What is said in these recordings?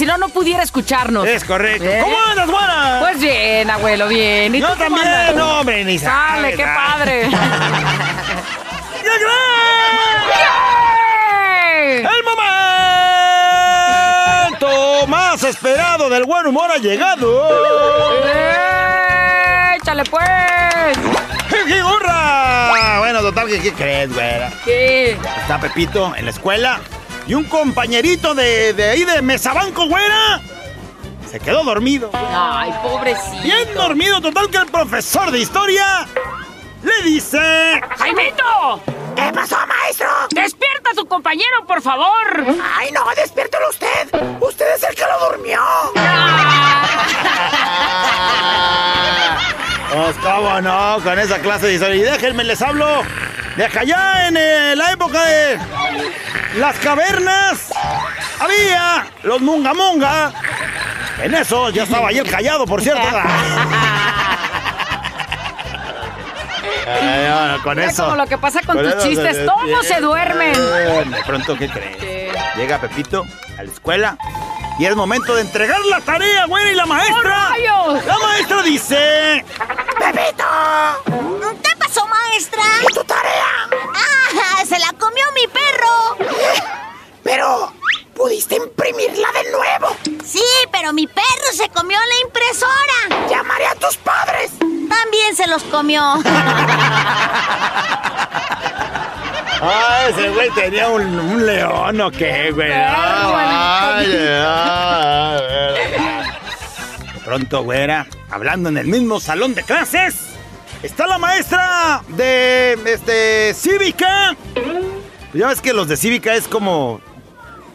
si no, no pudiera escucharnos. Es correcto. ¿Eh? ¿Cómo andas, buena? Pues bien, abuelo, bien. ¿Y Yo tú también, andas? no, hombre, ni Sale, qué ah. padre. ¡El momento más esperado del buen humor ha llegado! ¡Eh! ¡Échale, pues! ¡Jijurra! Bueno, total, ¿qué, qué crees, güera? ¿Qué? Está Pepito en la escuela y un compañerito de, de ahí de Mesabanco, güera, se quedó dormido. Ay, pobrecito. Bien dormido, total que el profesor de historia le dice... ¡Jaimito! ¿Qué pasó, maestro? ¡Despierta a tu compañero, por favor! Ay, no, despiértelo usted. Usted es el que lo durmió. Pues cómo no, con esa clase de historia. Y déjenme, les hablo de acá allá en eh, la época de las cavernas. Había los munga munga. En eso ya estaba ahí el callado, por cierto. Ay, bueno, con Mira eso. como lo que pasa con tus chistes, se todos se duermen. De pronto, ¿qué crees? ¿Qué? Llega Pepito a la escuela y es momento de entregar la tarea, güey, y la maestra. ¡Oh! La maestra dice... ¡Pepito! ¿Qué pasó, maestra? ¿Y tu tarea? ¡Ah! ¡Se la comió mi perro! Pero, ¿pudiste imprimirla de nuevo? Sí, pero mi perro se comió la impresora. Llamaré a tus padres. También se los comió. Ah, ese güey tenía un, un león o qué, güey. Ah, vaya, ah, De pronto, güera, hablando en el mismo salón de clases, está la maestra de este cívica. Ya ves que los de cívica es como.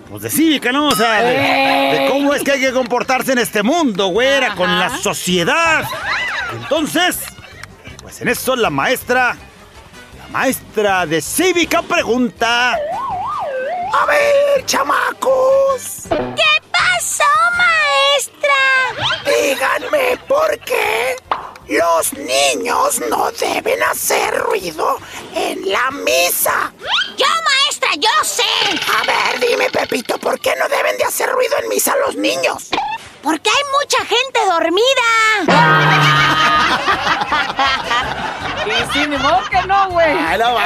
Pues de cívica, ¿no? O sea, de, de cómo es que hay que comportarse en este mundo, güera, con la sociedad. Entonces, pues en eso la maestra la maestra de cívica pregunta. A ver, chamacos. ¿Qué pasó, maestra? Díganme por qué los niños no deben hacer ruido en la misa. Yo, maestra, yo sé. A ver, dime, Pepito, ¿por qué no deben de hacer ruido en misa los niños? Porque hay mucha gente dormida. Y sí, ni modo que no, güey. Ay, no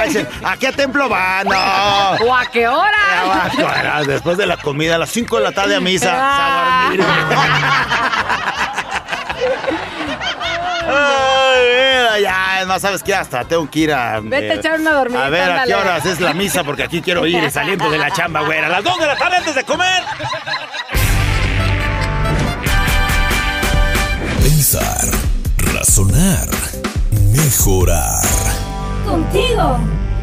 ¿A qué templo van? No. ¿O a qué Ya hora? bueno, Después de la comida, a las 5 de la tarde a misa. a dormir. Ay, mira, ya, no sabes qué, hasta tengo que ir a. Vete a echar una dormidita, A ver a qué horas es la misa, porque aquí quiero ir saliendo de la chamba, güera. A las 2 de la tarde antes de comer. Pensar, razonar, mejorar. Contigo,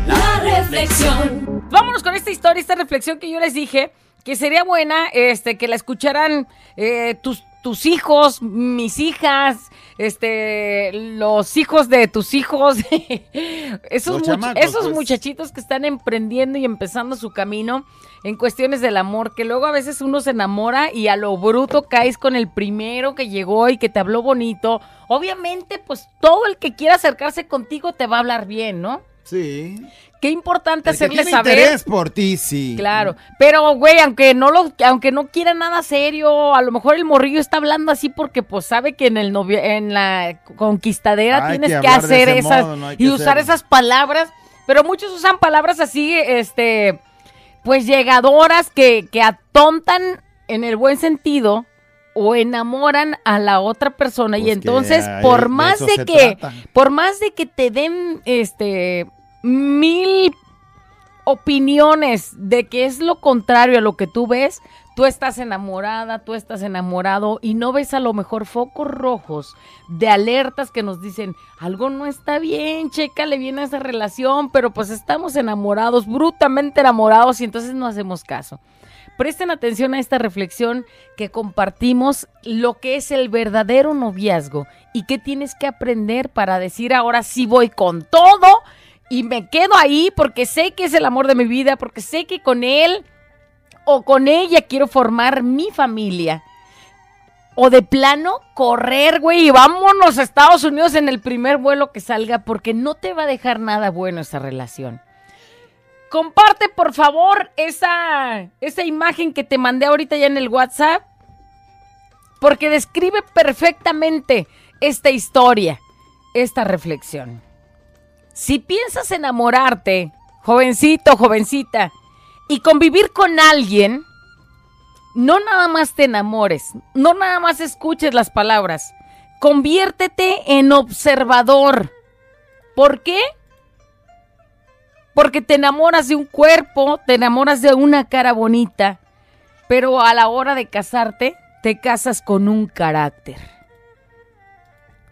la reflexión. Vámonos con esta historia, esta reflexión que yo les dije, que sería buena este, que la escucharan eh, tus, tus hijos, mis hijas, este, los hijos de tus hijos, esos, Los much- chamacos, esos pues. muchachitos que están emprendiendo y empezando su camino en cuestiones del amor, que luego a veces uno se enamora y a lo bruto caes con el primero que llegó y que te habló bonito. Obviamente, pues todo el que quiera acercarse contigo te va a hablar bien, ¿no? Sí. Qué importante El que hacerle tiene saber. interés por ti, sí. Claro, pero güey, aunque no lo, aunque no quiera nada serio, a lo mejor el morrillo está hablando así porque pues sabe que en el novio, en la conquistadera Hay tienes que hacer esas modo, no y usar hacerlo. esas palabras, pero muchos usan palabras así, este, pues llegadoras que, que atontan en el buen sentido o enamoran a la otra persona y Pues entonces por de más de que trata. por más de que te den este mil opiniones de que es lo contrario a lo que tú ves, tú estás enamorada, tú estás enamorado y no ves a lo mejor focos rojos de alertas que nos dicen algo no está bien, chécale bien a esa relación, pero pues estamos enamorados, brutamente enamorados y entonces no hacemos caso. Presten atención a esta reflexión que compartimos lo que es el verdadero noviazgo y qué tienes que aprender para decir ahora sí voy con todo y me quedo ahí porque sé que es el amor de mi vida, porque sé que con él o con ella quiero formar mi familia. O de plano, correr, güey, y vámonos a Estados Unidos en el primer vuelo que salga, porque no te va a dejar nada bueno esa relación. Comparte, por favor, esa, esa imagen que te mandé ahorita ya en el WhatsApp, porque describe perfectamente esta historia, esta reflexión. Si piensas enamorarte, jovencito, jovencita, y convivir con alguien, no nada más te enamores, no nada más escuches las palabras, conviértete en observador. ¿Por qué? Porque te enamoras de un cuerpo, te enamoras de una cara bonita, pero a la hora de casarte, te casas con un carácter.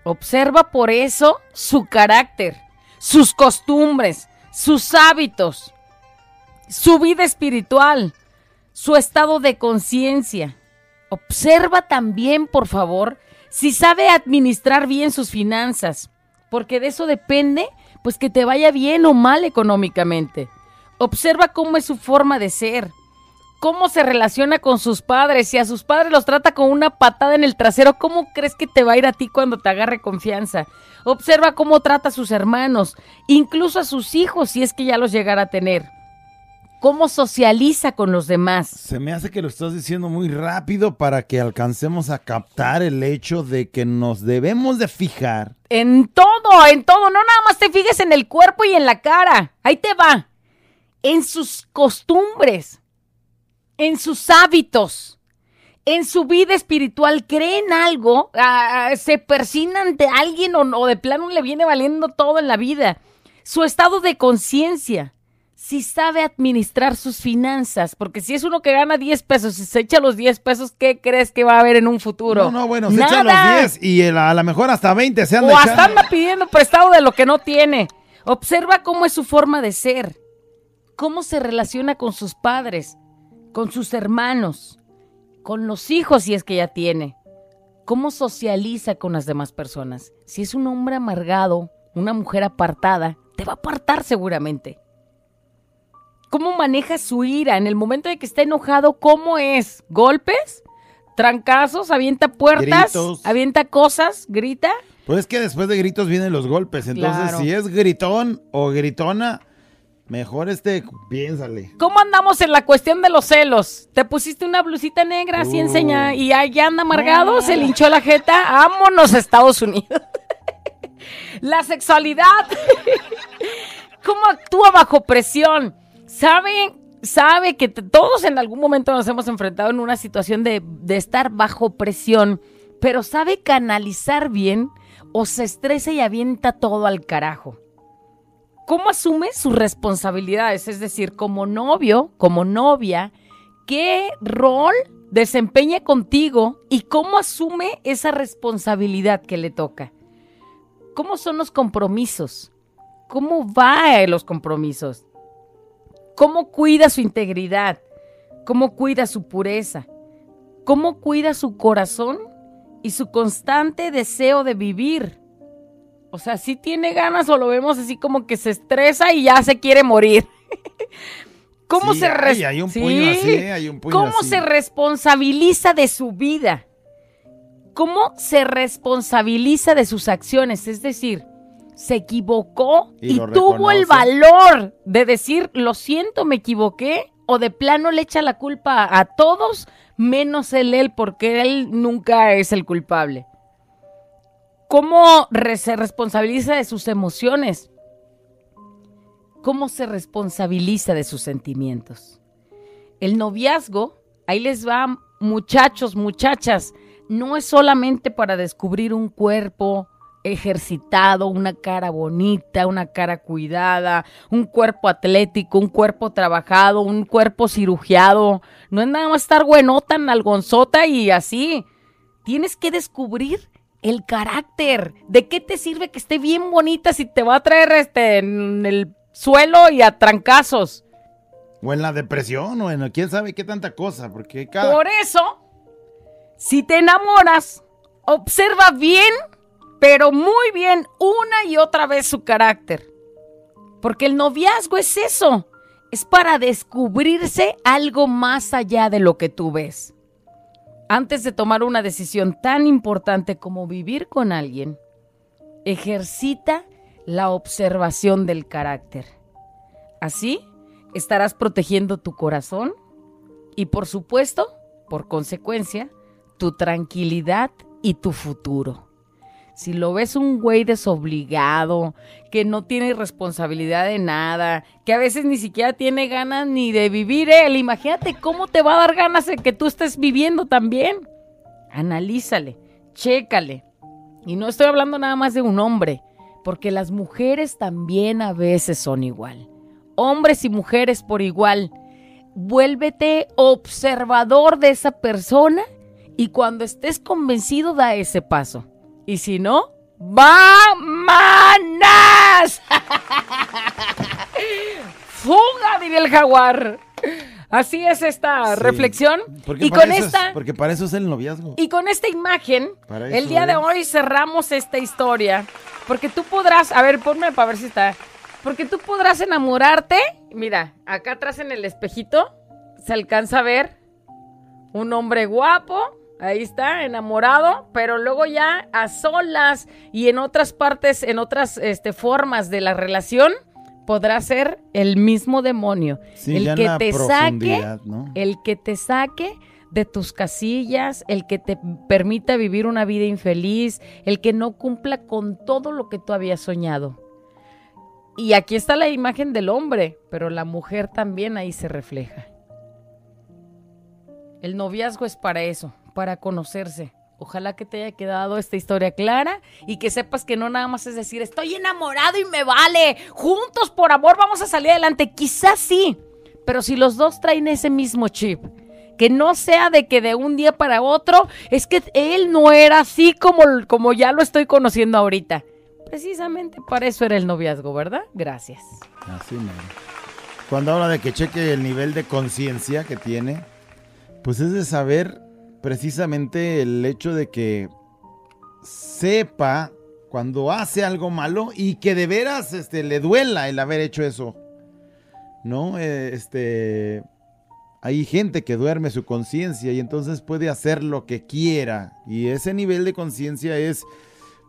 Observa por eso su carácter, sus costumbres, sus hábitos, su vida espiritual, su estado de conciencia. Observa también, por favor, si sabe administrar bien sus finanzas, porque de eso depende, pues que te vaya bien o mal económicamente. Observa cómo es su forma de ser, cómo se relaciona con sus padres, si a sus padres los trata con una patada en el trasero, ¿cómo crees que te va a ir a ti cuando te agarre confianza? Observa cómo trata a sus hermanos, incluso a sus hijos, si es que ya los llegara a tener cómo socializa con los demás. Se me hace que lo estás diciendo muy rápido para que alcancemos a captar el hecho de que nos debemos de fijar. En todo, en todo, no nada más te fijes en el cuerpo y en la cara. Ahí te va. En sus costumbres, en sus hábitos, en su vida espiritual, creen algo, ah, ah, se persinan de alguien o, o de plano le viene valiendo todo en la vida. Su estado de conciencia si sabe administrar sus finanzas, porque si es uno que gana 10 pesos y se echa los 10 pesos, ¿qué crees que va a haber en un futuro? No, no, bueno, se echa los 10 y el- a lo mejor hasta 20 se anda O hasta anda pidiendo prestado de lo que no tiene. Observa cómo es su forma de ser, cómo se relaciona con sus padres, con sus hermanos, con los hijos si es que ya tiene, cómo socializa con las demás personas. Si es un hombre amargado, una mujer apartada, te va a apartar seguramente. ¿Cómo maneja su ira en el momento de que está enojado? ¿Cómo es? ¿Golpes? ¿Trancazos? ¿Avienta puertas? Gritos. ¿Avienta cosas? ¿Grita? Pues es que después de gritos vienen los golpes. Entonces, Claro. si es gritón o gritona, mejor este, piénsale. ¿Cómo andamos en la cuestión de los celos? ¿Te pusiste una blusita negra así Uh. enseña y ahí anda amargado? ¿Se le hinchó la jeta? ¡Vámonos a Estados Unidos! la sexualidad. ¿Cómo actúa bajo presión? ¿Sabe, sabe que todos en algún momento nos hemos enfrentado en una situación de, de estar bajo presión, pero sabe canalizar bien o se estresa y avienta todo al carajo? ¿Cómo asume sus responsabilidades? Es decir, como novio, como novia, ¿qué rol desempeña contigo y cómo asume esa responsabilidad que le toca? ¿Cómo son los compromisos? ¿Cómo va en los compromisos? ¿Cómo cuida su integridad? ¿Cómo cuida su pureza? ¿Cómo cuida su corazón y su constante deseo de vivir? O sea, si tiene ganas o lo vemos así como que se estresa y ya se quiere morir. ¿Cómo Sí, se hay- res- hay un Sí. puño así, hay un puño ¿Cómo así. se responsabiliza de su vida? ¿Cómo se responsabiliza de sus acciones? Es decir, se equivocó Y tuvo el valor de decir, lo siento, me equivoqué, o de plano le echa la culpa a todos, menos él, él, porque él nunca es el culpable. ¿Cómo se responsabiliza de sus emociones? ¿Cómo se responsabiliza de sus sentimientos? El noviazgo, ahí les va, muchachos, muchachas, no es solamente para descubrir un cuerpo ejercitado, una cara bonita, una cara cuidada, un cuerpo atlético, un cuerpo trabajado, un cuerpo cirugiado. No es nada más estar buenota, nalgonzota y así. Tienes que descubrir el carácter. ¿De qué te sirve que esté bien bonita si te va a traer este en el suelo y a trancazos? O en la depresión, o en quién sabe qué tanta cosa, porque cada... Por eso, si te enamoras, observa bien, pero muy bien, una y otra vez su carácter. Porque el noviazgo es eso, es para descubrirse algo más allá de lo que tú ves. antes de tomar una decisión tan importante como vivir con alguien, ejercita la observación del carácter. Así estarás protegiendo tu corazón y por supuesto, por consecuencia, tu tranquilidad y tu futuro. Si lo ves un güey desobligado, que no tiene responsabilidad de nada, que a veces ni siquiera tiene ganas ni de vivir él, imagínate cómo te va a dar ganas de que tú estés viviendo también. Analízale, chécale. Y no estoy hablando nada más de un hombre, porque las mujeres también a veces son igual. Hombres y mujeres por igual. Vuélvete observador de esa persona y cuando estés convencido da ese paso. Y si no, ¡vámonos! ¡Fuga! diría el jaguar. Así es esta Sí. reflexión. Porque Y con es- esta... porque para eso es el noviazgo. Y con esta imagen, el día de hoy cerramos esta historia. Porque tú podrás, a ver, ponme para ver si está. Porque tú podrás enamorarte. Mira, acá atrás en el espejito se alcanza a ver un hombre guapo. Ahí está, enamorado, pero luego ya a solas y en otras partes, en otras este, formas de la relación, podrá ser el mismo demonio. Sí, el que te saque ¿no? el que te saque de tus casillas, el que te permita vivir una vida infeliz, el que no cumpla con todo lo que tú habías soñado. Y aquí está la imagen del hombre, pero la mujer también ahí se refleja. El noviazgo es para eso, para conocerse. Ojalá que te haya quedado esta historia clara y que sepas que no nada más es decir, estoy enamorado y me vale, juntos por amor vamos a salir adelante. Quizás sí, pero si los dos traen ese mismo chip, que no sea de que de un día para otro, es que él no era así como, como ya lo estoy conociendo ahorita. Precisamente para eso era el noviazgo, ¿verdad? Gracias. Así mero. Cuando habla de que cheque el nivel de conciencia que tiene, pues es de saber precisamente el hecho de que sepa cuando hace algo malo y que de veras este, le duela el haber hecho eso. ¿No? Eh, este. Hay gente que duerme su conciencia y entonces puede hacer lo que quiera. Y ese nivel de conciencia es,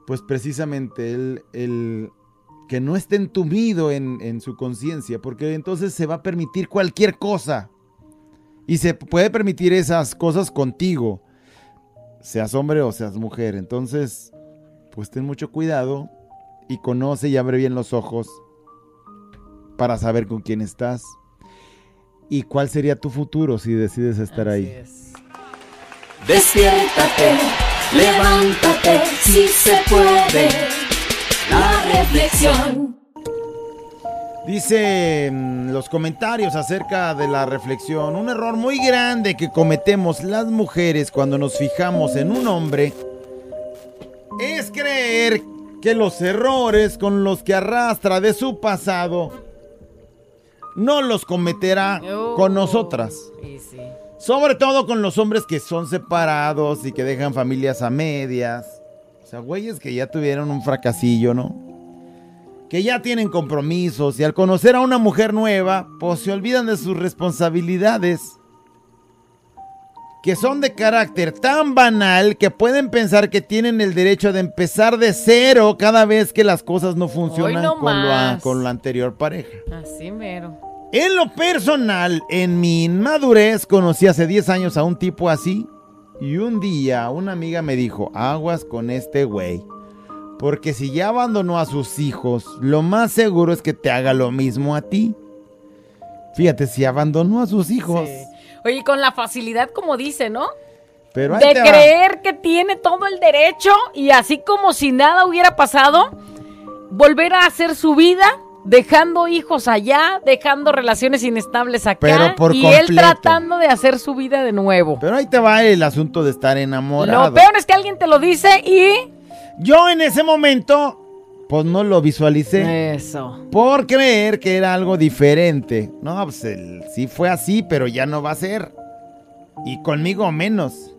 pues precisamente el, el que no esté entumido en, en su conciencia, porque entonces se va a permitir cualquier cosa. Y se puede permitir esas cosas contigo, seas hombre o seas mujer. Entonces, pues ten mucho cuidado y conoce y abre bien los ojos para saber con quién estás y cuál sería tu futuro si decides estar ahí. Despiértate, levántate, si se puede. La reflexión. Dice mm, los comentarios acerca de la reflexión, un error muy grande que cometemos las mujeres cuando nos fijamos en un hombre es creer que los errores con los que arrastra de su pasado no los cometerá con nosotras. Y sí. Sobre todo con los hombres que son separados y que dejan familias a medias. O sea, güeyes que ya tuvieron un fracasillo, ¿no? Que ya tienen compromisos y al conocer a una mujer nueva, pues se olvidan de sus responsabilidades. Que son de carácter tan banal que pueden pensar que tienen el derecho de empezar de cero cada vez que las cosas no funcionan no con, con la anterior pareja. Así mero. En lo personal, en mi inmadurez, conocí hace 10 años a un tipo así. Y un día una amiga me dijo, aguas con este güey. Porque si ya abandonó a sus hijos, lo más seguro es que te haga lo mismo a ti. Fíjate, si abandonó a sus hijos. Sí. Oye, con la facilidad como dice, ¿no? Pero de va. creer que tiene todo el derecho y así como si nada hubiera pasado, volver a hacer su vida dejando hijos allá, dejando relaciones inestables acá Pero por y él tratando de hacer su vida de nuevo. Pero ahí te va el asunto de estar enamorado. Lo peor es que alguien te lo dice y Yo en ese momento, pues no lo visualicé. eso. por creer que era algo diferente. No, pues el- sí fue así, pero ya no va a ser. Y conmigo menos.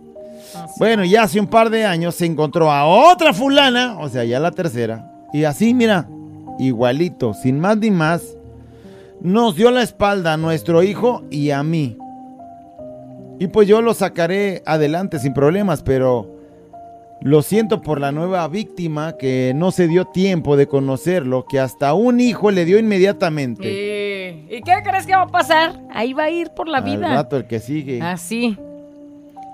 Bueno, ya hace un par de años se encontró a otra fulana, o sea, ya la tercera. Y así, mira, igualito, sin más ni más, nos dio la espalda a nuestro hijo y a mí. Y pues yo lo sacaré adelante sin problemas, pero lo siento por la nueva víctima que no se dio tiempo de conocerlo, que hasta un hijo le dio inmediatamente. ¿Y, ¿y qué crees que va a pasar? Ahí va a ir por la Al vida. rato el que sigue. Así.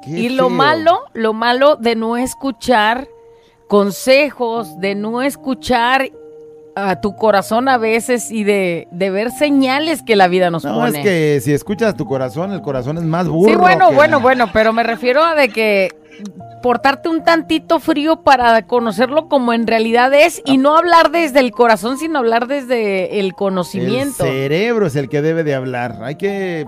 Qué Y lo malo, lo malo de no escuchar consejos, de no escuchar a tu corazón a veces y de, de ver señales que la vida nos No, pone. es que si escuchas tu corazón, el corazón es más burro. Sí, bueno, que- bueno, bueno, pero me refiero a de que portarte un tantito frío para conocerlo como en realidad es y no hablar desde el corazón, sino hablar desde el El conocimiento. cerebro es el que debe de hablar. Hay que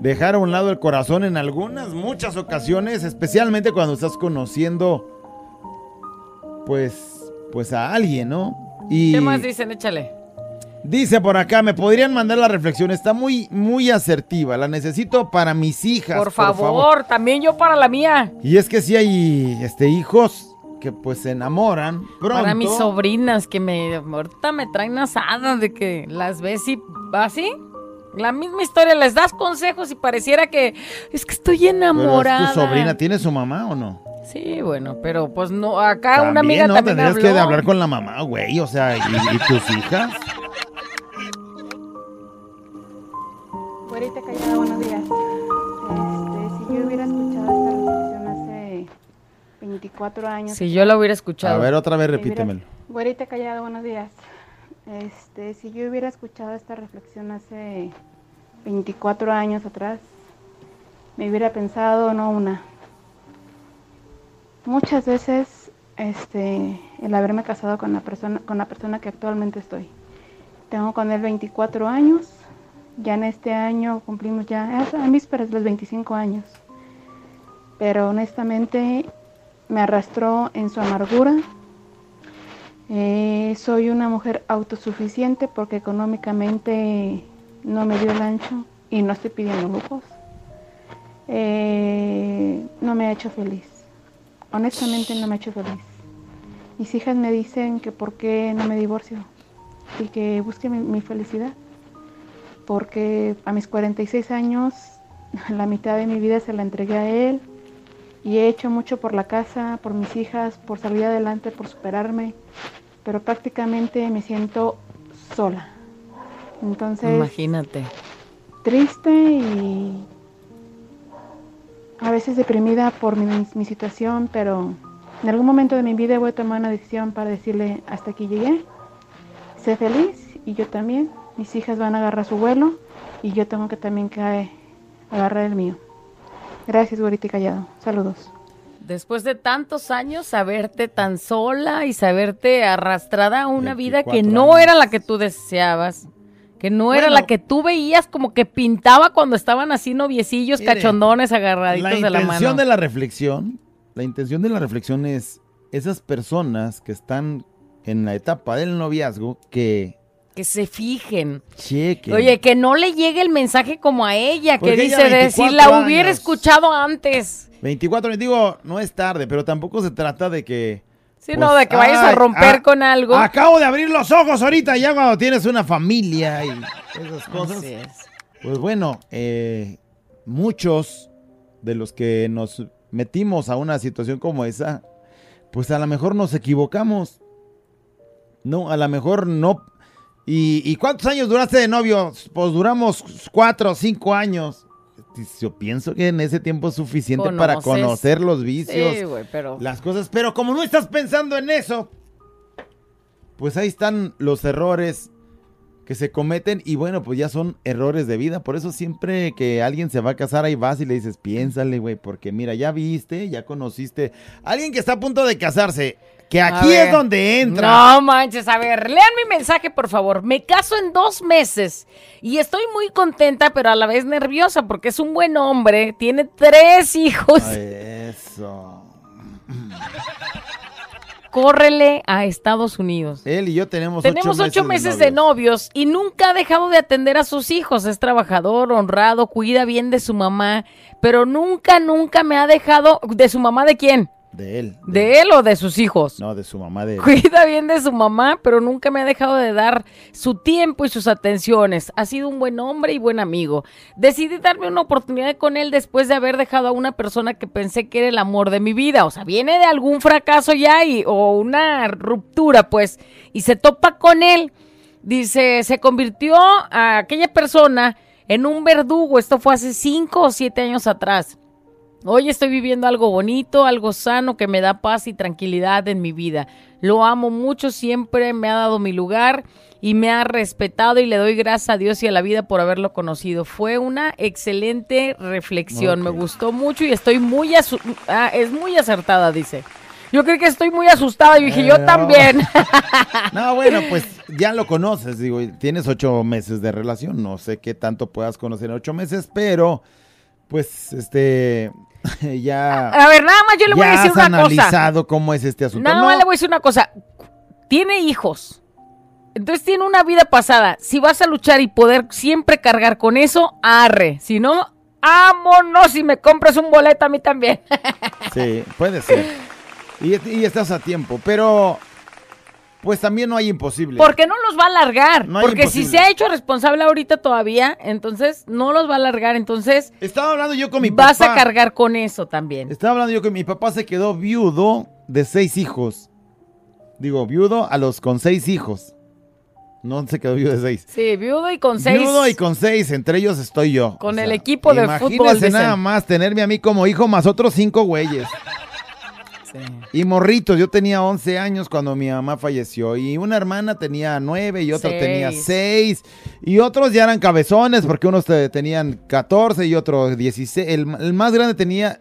dejar a un lado el corazón en algunas, muchas ocasiones, especialmente cuando estás conociendo, pues, pues a alguien, ¿no? Y ¿Qué más dicen? Échale. Dice por acá, me podrían mandar la reflexión. Está muy, muy asertiva. La necesito para mis hijas. Por favor, también yo para la mía. Y es que si hay, este, hijos que pues se enamoran pronto. Para mis sobrinas que me ahorita me traen asadas de que las ves y así. La misma historia, les das consejos y pareciera que es que estoy Pero es enamorada. tu sobrina, ¿tiene su mamá o no? Sí, bueno, pero pues no, acá una amiga ¿no? también Tendrías habló. que hablar con la mamá, güey, o sea, ¿y, y tus hijas? Güerita Callada, buenos días. Este, si yo hubiera escuchado esta reflexión hace 24 años. Si yo la hubiera escuchado. A ver, otra vez repítemelo. Güerita Callada, buenos días. Este, si yo hubiera escuchado esta reflexión hace 24 años atrás, me hubiera pensado no una. Muchas veces este, el haberme casado con la persona con la persona que actualmente estoy. Tengo con él 24 años. Ya en este año cumplimos ya es a vísperas los 25 años. Pero honestamente me arrastró en su amargura. Eh, soy una mujer autosuficiente porque económicamente no me dio el ancho y no estoy pidiendo lujos. Eh, no me ha hecho feliz. Honestamente no me ha hecho feliz. Mis hijas me dicen que por qué no me divorcio y que busque mi felicidad. Porque a mis 46 años, la mitad de mi vida se la entregué a él y he hecho mucho por la casa, por mis hijas, por salir adelante, por superarme, pero prácticamente me siento sola. Entonces, Imagínate. triste y a veces deprimida por mi, mi situación, pero en algún momento de mi vida voy a tomar una decisión para decirle hasta aquí llegué, sé feliz y yo también, mis hijas van a agarrar su vuelo y yo tengo que también que agarrar el mío. Gracias, güerita y callado. Saludos. Después de tantos años, saberte tan sola y saberte arrastrada a una vida que 24 no era la que tú deseabas, que no era la que tú veías como que pintaba cuando estaban así noviecillos, Mire, cachondones, agarraditos La de la intención mano. de la reflexión, la intención de la reflexión es esas personas que están en la etapa del noviazgo que Que se fijen. chequen. Oye, que no le llegue el mensaje como a ella, Porque que ella dice de si 24 la hubiera escuchado antes. 24, digo, no es tarde, pero tampoco se trata de que... Sí, pues, no, de que vayas a romper con algo. Acabo de abrir los ojos ahorita ya cuando tienes una familia y esas cosas. Así es. Pues bueno, eh, muchos de los que nos metimos a una situación como esa, pues a lo mejor nos equivocamos. No, a lo mejor no. ¿Y, y cuántos años duraste de novio? Pues duramos cuatro o cinco años. Yo pienso que en ese tiempo es suficiente para conocer los vicios, Sí, güey, pero... las cosas. Pero como no estás pensando en eso, pues ahí están los errores que se cometen y bueno, pues ya son errores de vida. Por eso siempre que alguien se va a casar, ahí vas y le dices, piénsale, güey, porque mira, ya viste, ya conociste alguien que está a punto de casarse, que aquí es donde entra. No manches, a ver, lean mi mensaje, por favor. Me caso en dos meses y estoy muy contenta, pero a la vez nerviosa porque es un buen hombre, tiene tres hijos. Eso. Córrele a Estados Unidos. Él y yo tenemos, Tenemos ocho meses de novios y nunca ha dejado de atender a sus hijos. Es trabajador, honrado, cuida bien de su mamá, pero nunca, nunca me ha dejado. ¿De su mamá de quién? De él. ¿De él o de sus hijos? No, de su mamá de él. Cuida bien de su mamá, pero nunca me ha dejado de dar su tiempo y sus atenciones. Ha sido un buen hombre y buen amigo. Decidí darme una oportunidad con él después de haber dejado a una persona que pensé que era el amor de mi vida. O sea, viene de algún fracaso ya y, o una ruptura, pues, y se topa con él. Dice, se convirtió a aquella persona en un verdugo. Esto fue hace cinco o siete años atrás. Hoy estoy viviendo algo bonito, algo sano que me da paz y tranquilidad en mi vida. Lo amo mucho, siempre me ha dado mi lugar y me ha respetado y le doy gracias a Dios y a la vida por haberlo conocido. Fue una excelente reflexión, me gustó mucho y estoy muy ah, es muy acertada, dice. Yo creo que estoy muy asustada y dije, Eh, yo no. también. No, bueno, pues ya lo conoces, digo, tienes ocho meses de relación, no sé qué tanto puedas conocer en ocho meses, pero pues este ya, A ver, nada más yo le voy a decir has una cosa. analizado cómo es este asunto. Nada No, más le voy a decir una cosa. Tiene hijos. Entonces tiene una vida pasada. Si vas a luchar y poder siempre cargar con eso, arre. Si no, vámonos y me compras un boleto a mí también. Sí, puede ser. Y, y estás a tiempo, pero pues también no hay imposible. Porque no los va a alargar. No Porque si imposible. se ha hecho responsable ahorita todavía, entonces no los va a alargar. Entonces Estaba hablando yo con mi vas papá. a cargar con eso también. Estaba hablando yo que mi papá se quedó viudo de seis hijos. Digo, viudo a los con seis hijos. No se quedó viudo de seis. Sí, viudo y con seis. Viudo y con seis, entre ellos estoy yo. Con el equipo de imagínese fútbol, dicen. nada más tenerme a mí como hijo más otros cinco güeyes. Y morritos, yo tenía 11 años cuando mi mamá falleció y una hermana tenía 9 y otra Seis. tenía 6 y otros ya eran cabezones porque unos te- tenían 14 y otros 16. El, el más grande tenía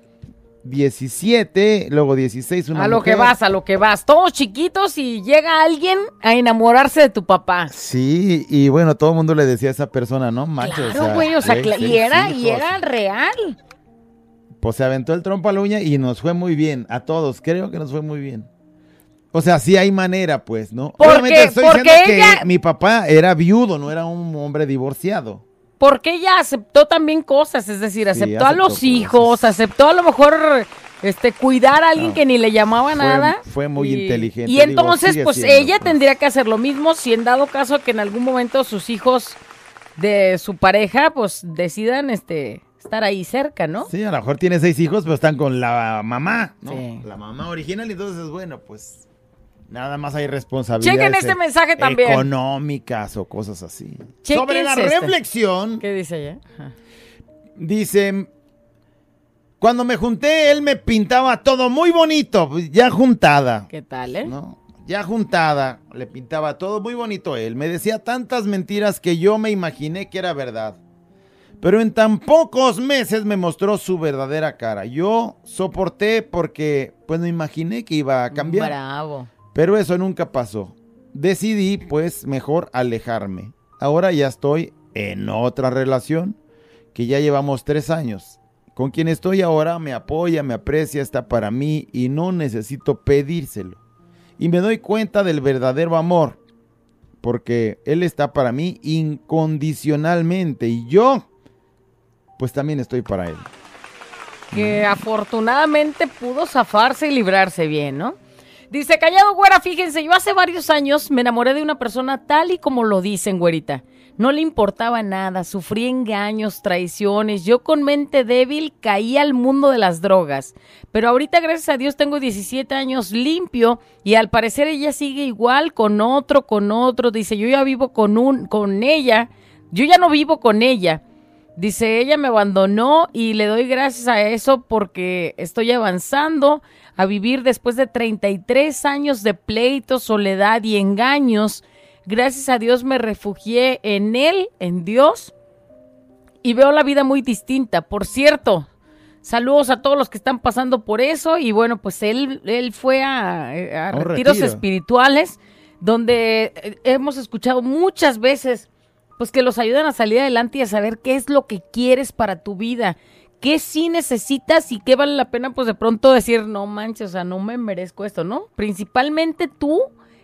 17, luego 16 una a lo que vas, a lo que vas. Todos chiquitos y llega alguien a enamorarse de tu papá. Sí, y bueno, todo el mundo le decía a esa persona, ¿no? Macho, Claro, güey, o sea, y era, y era real. Pues se aventó el trompo a la uña y nos fue muy bien. A todos, creo que nos fue muy bien. O sea, sí hay manera, pues, ¿no? Porque- Obviamente estoy porque diciendo ella- que mi papá era viudo, no era un hombre divorciado. Porque ella aceptó también cosas, es decir, Sí, aceptó a los cosas. hijos, aceptó a lo mejor este cuidar a alguien No. que ni le llamaba Fue- nada. fue muy y, inteligente, Y entonces, pues siendo, ella pues. tendría que hacer lo mismo si en dado caso que en algún momento sus hijos de su pareja, pues decidan este estar ahí cerca, ¿no? Sí, a lo mejor tiene seis hijos, pero están con la mamá, ¿no? Sí. La mamá original, y entonces, bueno, pues nada más hay responsabilidades. Chequen este eh, mensaje también. Económicas o cosas así. Chequen Sobre la este. reflexión, ¿Qué dice ella? Ajá. dice, cuando me junté, él me pintaba todo muy bonito, pues, ya juntada. ¿Qué tal, eh? ¿no? Ya juntada, le pintaba todo muy bonito él. Me decía tantas mentiras que yo me imaginé que era verdad. Pero en tan pocos meses me mostró su verdadera cara. Yo soporté porque pues me imaginé que iba a cambiar. Bravo. Pero eso nunca pasó. Decidí pues mejor alejarme. Ahora ya estoy en otra relación que ya llevamos tres años. Con quien estoy ahora me apoya, me aprecia, está para mí y no necesito pedírselo. Y me doy cuenta del verdadero amor. Porque él está para mí incondicionalmente y yo pues también estoy para él. que afortunadamente pudo zafarse y librarse bien, ¿no? Dice, callado güera, fíjense, yo hace varios años me enamoré de una persona tal y como lo dicen, güerita. No le importaba nada, sufrí engaños, traiciones, yo con mente débil caí al mundo de las drogas. Pero ahorita, gracias a Dios, tengo 17 años limpio y al parecer ella sigue igual con otro, con otro. Dice, yo ya vivo con un, con ella, yo ya no vivo con ella. Dice, ella me abandonó y le doy gracias a eso porque estoy avanzando a vivir después de 33 años de pleito, soledad y engaños. Gracias a Dios me refugié en Él, en Dios, y veo la vida muy distinta. Por cierto, saludos a todos los que están pasando por eso. Y bueno, pues él, él fue a, a Un retiros retiro. espirituales donde eh, hemos escuchado muchas veces pues que los ayudan a salir adelante y a saber qué es lo que quieres para tu vida, qué sí necesitas y qué vale la pena pues de pronto decir, no manches, o sea, no me merezco esto, ¿no? Principalmente tú,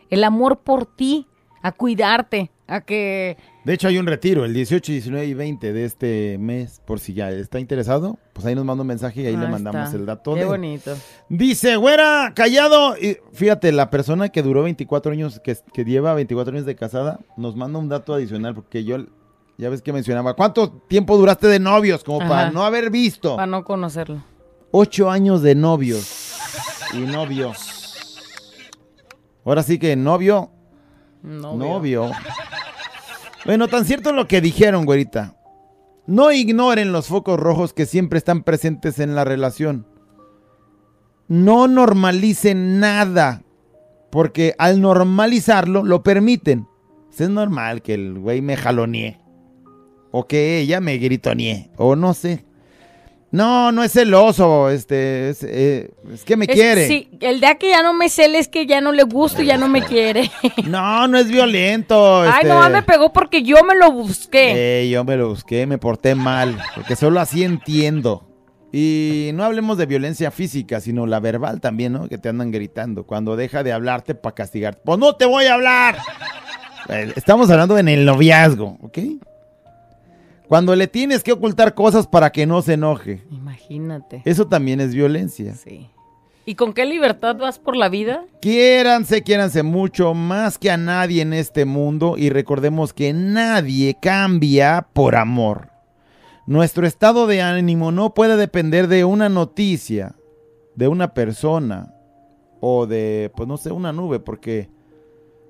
el amor por ti, a cuidarte, a que De hecho, hay un retiro el 18, 19 y 20 de este mes. Por si ya está interesado, pues ahí nos manda un mensaje y ahí le mandamos está. el dato. Qué de- bonito. Dice, güera, callado. Y fíjate, la persona que duró 24 años, que, que lleva 24 años de casada, nos manda un dato adicional porque yo, ya ves que mencionaba, ¿cuánto tiempo duraste de novios? Como para no haber visto. Para no conocerlo. Ocho años de novios. Y novio. Ahora sí que novio, No. novio. Bueno, tan cierto lo que dijeron, güerita. No ignoren los focos rojos que siempre están presentes en la relación. No normalicen nada, porque al normalizarlo lo permiten. Pues Es normal que el güey me jalonee. O que ella me gritonee. O no sé. No, no es celoso. Este, es, eh, es que me Es- quiere. Sí, el día que ya no me cele es que ya no le gusto y ya no me quiere. No, no es violento. Ay, este. no, me pegó porque yo me lo busqué. Eh, yo me lo busqué, me porté mal, porque solo así entiendo. Y no hablemos de violencia física, sino la verbal también, ¿no? Que te andan gritando cuando deja de hablarte para castigarte. Pues no te voy a hablar. Eh, Estamos hablando en el noviazgo, ¿ok? Cuando le tienes que ocultar cosas para que no se enoje. Imagínate. Eso también es violencia. Sí. ¿Y con qué libertad vas por la vida? Quiéranse, quiéranse mucho, más que a nadie en este mundo y recordemos que nadie cambia por amor. Nuestro estado de ánimo no puede depender de una noticia, de una persona o de, pues no sé, una nube, porque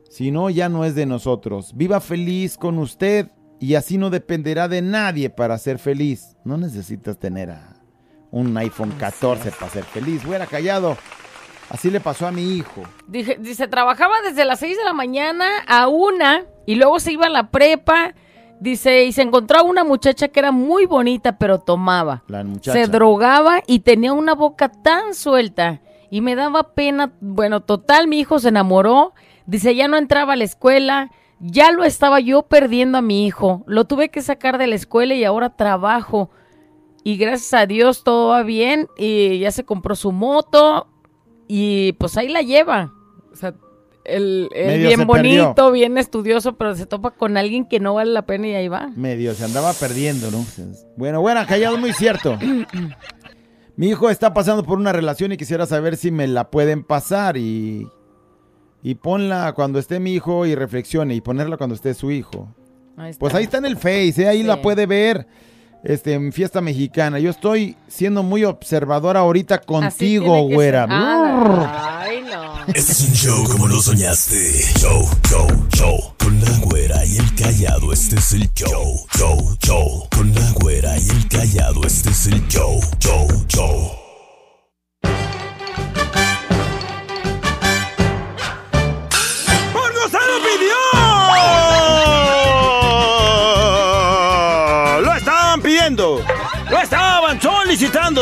si no, ya no es de nosotros. Viva feliz con usted y así no dependerá de nadie para ser feliz. No necesitas tener a un iPhone 14 para ser feliz. Fuera callado. Así le pasó a mi hijo. Dije, dice, trabajaba desde las 6 de la mañana a una y luego se iba a la prepa. Dice, y se encontraba una muchacha que era muy bonita, pero tomaba. La muchacha. Se drogaba y tenía una boca tan suelta y me daba pena. Bueno, total, mi hijo se enamoró. Dice, ya no entraba a la escuela. Ya lo estaba yo perdiendo a mi hijo. Lo tuve que sacar de la escuela y ahora trabajo. Y gracias a Dios todo va bien. Y ya se compró su moto. Y pues ahí la lleva. O sea, el, bien bonito, perdió. bien estudioso, pero se topa con alguien que no vale la pena y ahí va. Medio se andaba perdiendo, ¿no? Bueno, bueno, callado, muy cierto. Mi hijo está pasando por una relación y quisiera saber si me la pueden pasar y... Y ponla cuando esté mi hijo y reflexione y ponerla cuando esté su hijo. Ahí está. Pues ahí está en el Face, ¿eh? ahí Sí. la puede ver. Este, en fiesta mexicana. Yo estoy siendo muy observador ahorita contigo, güera. Ah, Ay, no. Este es un show como lo soñaste. Show, show, show. Con la güera y el callado, este es el show. Show, show. Con la güera y el callado, este es el show. Show, show.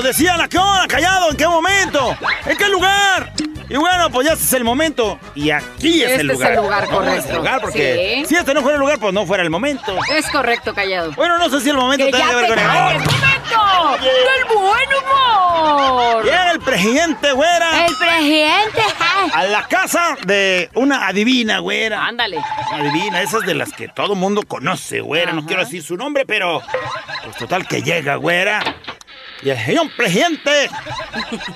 Solicitando. Decían a qué hora, callado, en qué momento, en qué lugar. Y bueno, pues ya este es el momento. Y aquí es Este el es lugar. el lugar, No, correcto. es el lugar porque Sí. si este no fuera el lugar, pues no fuera el momento. Es correcto, callado. Bueno, no sé si el momento Que ya que ver con calles, el... ¡Momento! ¡Del buen humor! Llega el presidente, güera, El presidente. a la casa de una adivina, güera. Ándale. Adivina, esas de las que todo mundo conoce, güera. No quiero decir su nombre, pero. Pues total que llega, güera. Y el señor presidente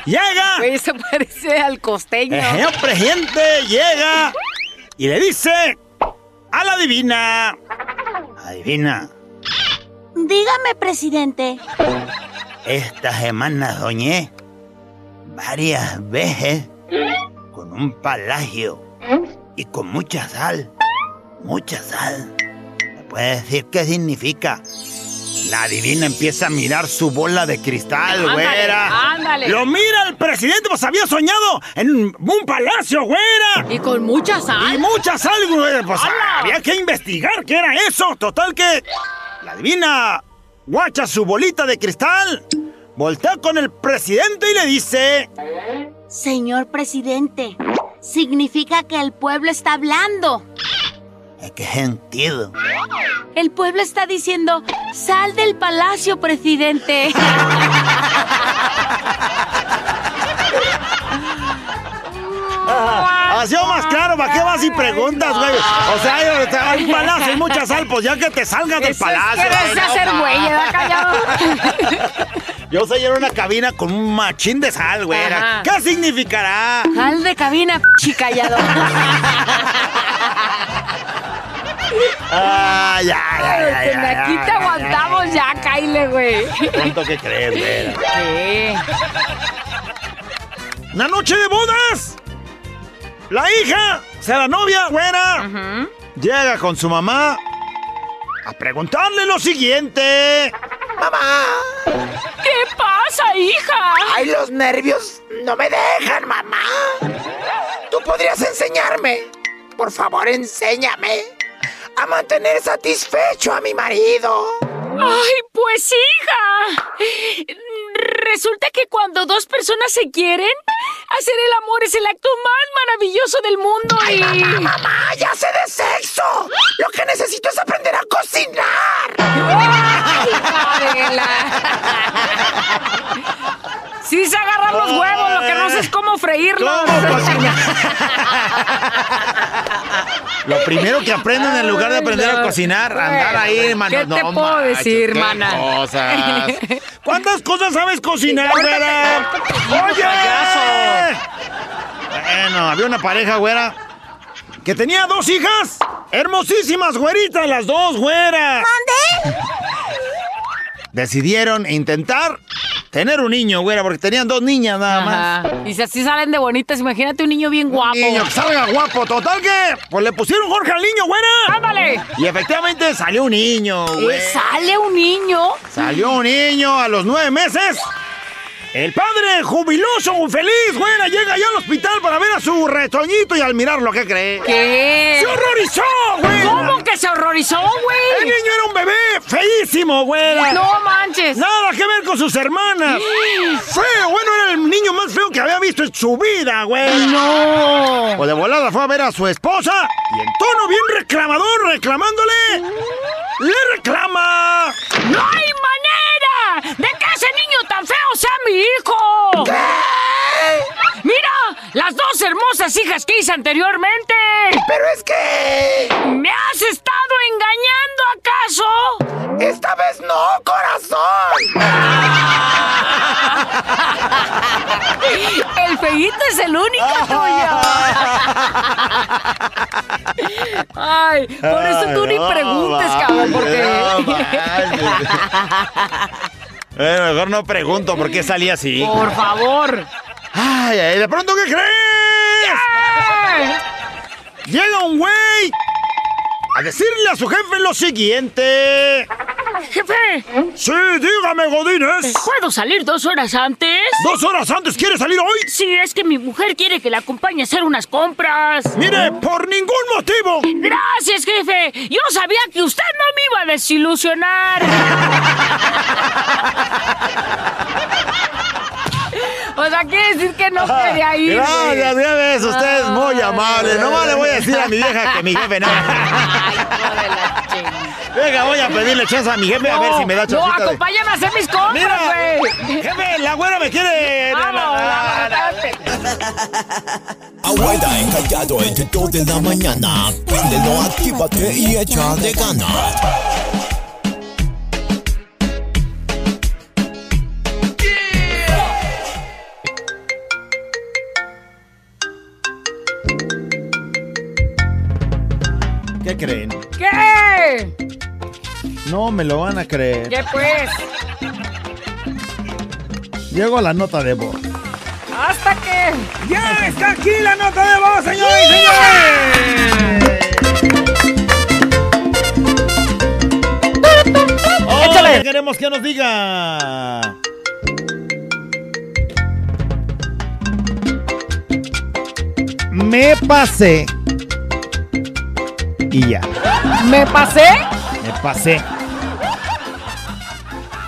llega. Güey, se parece al costeño. El señor presidente llega y le dice a la adivina. Adivina, Dígame, presidente. esta semana soñé varias veces con un palacio y con mucha sal. Mucha sal. ¿Me puede decir qué significa? La adivina empieza a mirar su bola de cristal, Ándale, güera. ándale. Lo mira el presidente, pues había soñado en un palacio, güera. Y con mucha Y sal. mucha sal, güey. Pues ¡Hala! había que investigar qué era eso. Total que la adivina guacha su bolita de cristal, voltea con el presidente y le dice... Señor presidente, significa que el pueblo está hablando. ¿En qué sentido? El pueblo está diciendo, sal del palacio, presidente. Ha sido más claro, ¿para qué vas y preguntas, güey? O sea, hay- hay un palacio y mucha sal, pues ya que te salgas del es palacio. güey, no hacer güey, mames. ¿verdad, callado? Yo soy en una cabina con un machín de sal, güey. Ajá. ¿Qué significará? Al de cabina, chicallado. Ah, ya, ya, ya, Que ya, aquí te aguantamos ya, Kyle, güey. ¿Cuánto que crees, güey? Sí. ¡La noche de bodas! La hija, o sea, la novia, güera, llega con su mamá a preguntarle lo siguiente. Mamá. ¿Qué pasa, hija? Ay, los nervios no me dejan, mamá. ¿Tú podrías enseñarme? Por favor, enséñame a mantener satisfecho a mi marido. Ay, pues hija. Resulta que cuando dos personas se quieren, hacer el amor es el acto más maravilloso del mundo Ay, y... mamá, mamá, ya sé de sexo. Lo que necesito es aprender a cocinar. Sí se agarran los huevos, lo que no sé es cómo freírlos. Lo primero que aprenden en lugar de aprender a cocinar, andar ahí, mano. ¿Qué te no puedo decir, qué mana? cosas. ¿Cuántas cosas sabes cocinar, güera? ¡Oye! Bueno, había una pareja, güera, que tenía dos hijas. Hermosísimas, güeritas, las dos, güeras. ¿Dónde? Decidieron intentar tener un niño, güera, porque tenían dos niñas nada más. Ajá. Y si así salen de bonitas, imagínate un niño bien guapo. Niño, que salga guapo. Total que, pues le pusieron Jorge al niño, güera. ¡Ándale! Y efectivamente salió un niño, güey. ¿Y sale un niño? Salió un niño a los nueve meses. El padre jubiloso, feliz, güera, llega ya al hospital para ver a su retoñito y al mirarlo, ¿qué cree? ¿Qué? ¡Se horrorizó, güey! ¿Cómo que se horrorizó, El güey? niño era un bebé feísimo, güera. No manches. Nada que ver con sus hermanas. Feo, bueno, era el niño más feo que había visto en su vida, güey. No. Pues de volada fue a ver a su esposa y en tono bien reclamador, reclamándole, le reclama. ¡No hay manera de que ese niño tan feo sea mi hijo! Mira, las dos hermosas hijas que hice anteriormente. Pero es que... ¿Me has estado engañando acaso? Esta vez no, corazón. El feíto es el único tuyo. Ay, por eso tú ni preguntes, cabrón, porque... Eh, mejor no pregunto por qué salí así. Por favor. Ay, ay, de pronto, ¿qué crees? Llega un güey a decirle a su jefe lo siguiente. Jefe, Sí, dígame, Godínez. ¿puedo salir dos horas antes? ¿Dos horas antes quiere salir hoy? Sí, es que mi mujer quiere que la acompañe a hacer unas compras. Mire, por ningún motivo. Gracias, jefe. Yo sabía que usted no me iba a desilusionar. O sea, quiere decir que no quería ir. Gracias, ya ves, usted es muy amable. Nomás le voy a decir a mi vieja que mi jefe no. Ay, Venga, voy a pedirle chance a mi jefe a ver si me da No, chancita de... acompáñame a hacer mis compras, Mira, güey. jefe, la güera me quiere... Abuela encallado entre 2 de la mañana. Préndelo, actívate y echa de ganas. ¿Qué creen? ¿Qué? No me lo van a creer. ¿Qué pues? Llego a la nota de voz. Hasta que... ¡Ya está aquí la nota de voz, señores y señores! Échale. queremos que nos diga. Me pasé. Y ya, ¿Me pasé? me pasé.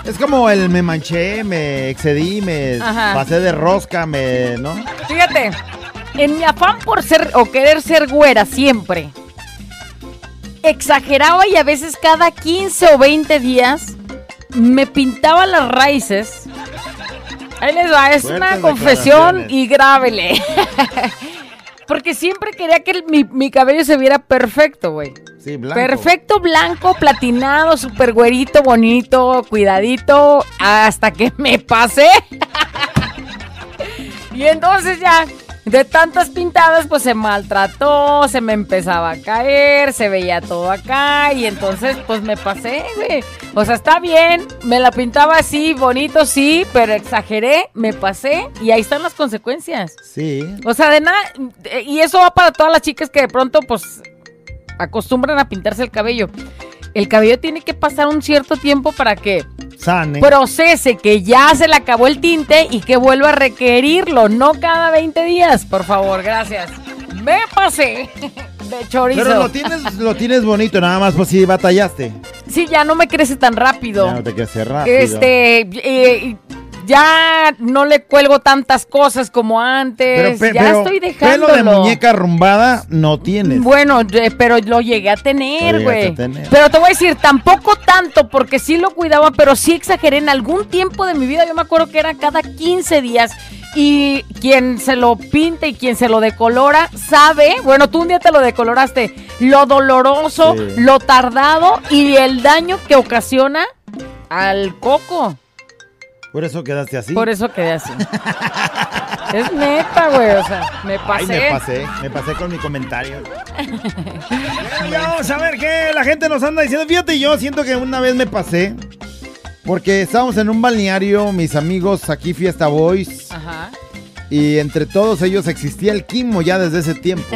Es como el me manché, me excedí, me Ajá. pasé de rosca, me. ¿No? Fíjate, en mi afán por ser o querer ser güera siempre, exageraba y a veces cada 15 o 20 días me pintaba las raíces. Ahí les va, es Fuertes una confesión y grábele. Porque siempre quería que el- mi, mi cabello se viera perfecto, güey. Sí, blanco. Perfecto, blanco, platinado, súper güerito, bonito, cuidadito, hasta que me pasé. y entonces ya, de tantas pintadas, pues se maltrató, se me empezaba a caer, se veía todo acá, y entonces pues me pasé, güey. O sea, está bien, me la pintaba así, bonito, sí, pero exageré, me pasé, y ahí están las consecuencias. Sí. O sea, de nada. Y eso va para todas las chicas que de pronto, pues, acostumbran a pintarse el cabello. El cabello tiene que pasar un cierto tiempo para que Sane. procese que ya se le acabó el tinte y que vuelva a requerirlo, no cada 20 días, por favor, gracias. Me pasé de chorizo. Pero lo tienes, lo tienes bonito, nada más pues sí batallaste. Sí, ya no me crece tan rápido. Ya no te crece rápido. Este, eh, ya no le cuelgo tantas cosas como antes. pe- ya estoy dejándolo. pelo de muñeca arrumbada no tienes. Bueno, pero lo llegué a tener, güey. Pero te voy a decir, tampoco tanto, porque sí lo cuidaba, pero sí exageré en algún tiempo de mi vida. Yo me acuerdo que era cada 15 días. Y quien se lo pinta y quien se lo decolora sabe, bueno, tú un día te lo decoloraste, lo doloroso, Sí. lo tardado y el daño que ocasiona al coco. Por eso quedaste así. Por eso quedé así. es neta, güey, o sea, me pasé. Ay, me pasé, me pasé con mi comentario. Ya vamos a ver qué la gente nos anda diciendo. Fíjate, yo siento que una vez me pasé. Porque estábamos en un balneario, mis amigos aquí, Fiesta Boys. Ajá. Y entre todos ellos existía el quimo ya desde ese tiempo.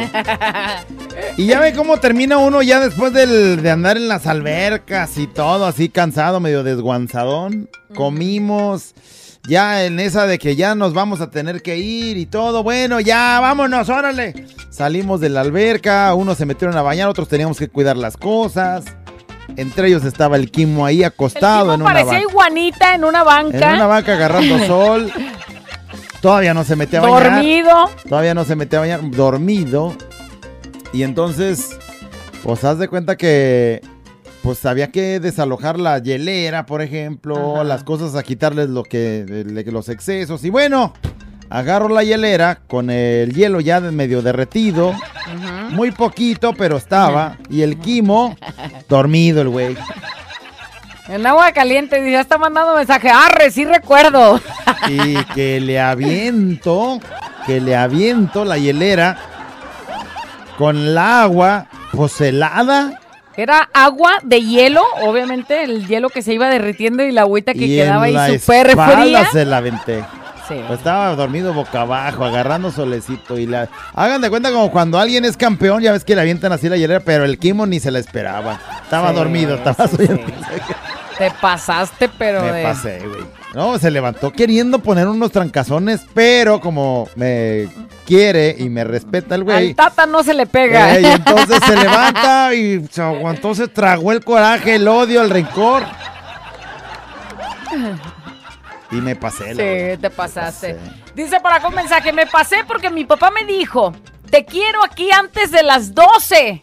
Y ya ve cómo termina uno ya después del- de andar en las albercas y todo, así cansado, medio desguanzadón. Comimos, ya en esa de que ya nos vamos a tener que ir y todo. Bueno, ya vámonos, órale. Salimos de la alberca, unos se metieron a bañar, otros teníamos que cuidar las cosas. Entre ellos estaba el quimo ahí acostado en una Parecía banca. iguanita en una banca. En una banca agarrando sol. Todavía no se metía a bañar. Dormido. Todavía no se metía a bañar. Dormido. Y entonces, pues haz de cuenta que pues había que desalojar la hielera, por ejemplo, las cosas a quitarles lo que los excesos. Y bueno, agarro la hielera con el hielo ya medio derretido. Muy poquito, pero estaba. Y el quimo, dormido el güey. En agua caliente, dice, ya está mandando mensaje. Arre, sí recuerdo. y que le aviento, que le aviento la hielera con el agua pues helada Era agua de hielo, obviamente, el hielo que se iba derritiendo y la agüita que y quedaba en la ahí súper fría. se la aventé. Sí. Pues estaba dormido boca abajo, agarrando solecito y la... Hagan de cuenta como cuando alguien es campeón, ya ves que le avientan así la hielera, pero el Kimo ni se la esperaba. Estaba Sí, dormido, estaba sí. Te pasaste, pero Me de... pasé, güey. No, se levantó queriendo poner unos trancazones, pero como me quiere y me respeta el güey. Al tata no se le pega. Eh, y entonces se levanta y se aguantó, se tragó el coraje, el odio, el rencor. Y me pasé. la verdad. Sí, te pasaste. Dice por acá un mensaje, me pasé porque mi papá me dijo, te quiero aquí antes de las 12.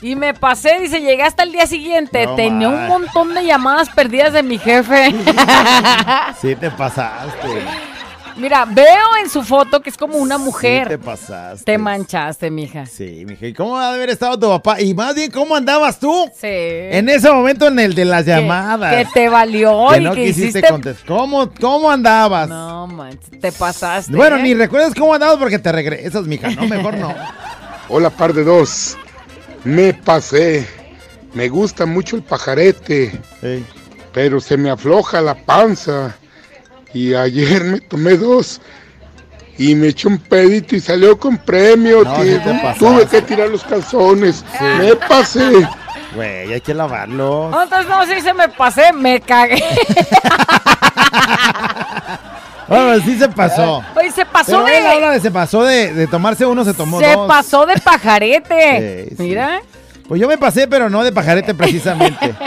Y me pasé, dice, llegué hasta el día siguiente. No Tenía un montón de llamadas perdidas de mi jefe. Sí, te pasaste. Mira, veo en su foto que es como una Sí, mujer. te pasaste. Te manchaste, mija. Sí, mija. ¿Y cómo ha de haber estado tu papá? Y más bien, ¿cómo andabas tú? Sí. En ese momento en el de las llamadas. Que te valió Que y no que quisiste hiciste... contestar. ¿Cómo, ¿Cómo andabas? No, manches, te pasaste. Bueno, ¿eh? ni recuerdas cómo andabas porque te regresas, mija. No, mejor no. Hola, par de dos. Me pasé. Me gusta mucho el pajarete. Pero se me afloja la panza. Y ayer me tomé dos. Y me eché un pedito y salió con premio. No, sí pasaste. Tuve que tirar los calzones. Me pasé. Güey, hay que lavarlo. No, entonces no, sí se me pasé, me cagué. Bueno, sí se pasó. Oye, se pasó Pero él de... habla de se pasó de, de tomarse uno, se tomó Se dos. pasó de pajarete. Sí, sí. Mira. Pues yo me pasé, pero no de pajarete precisamente.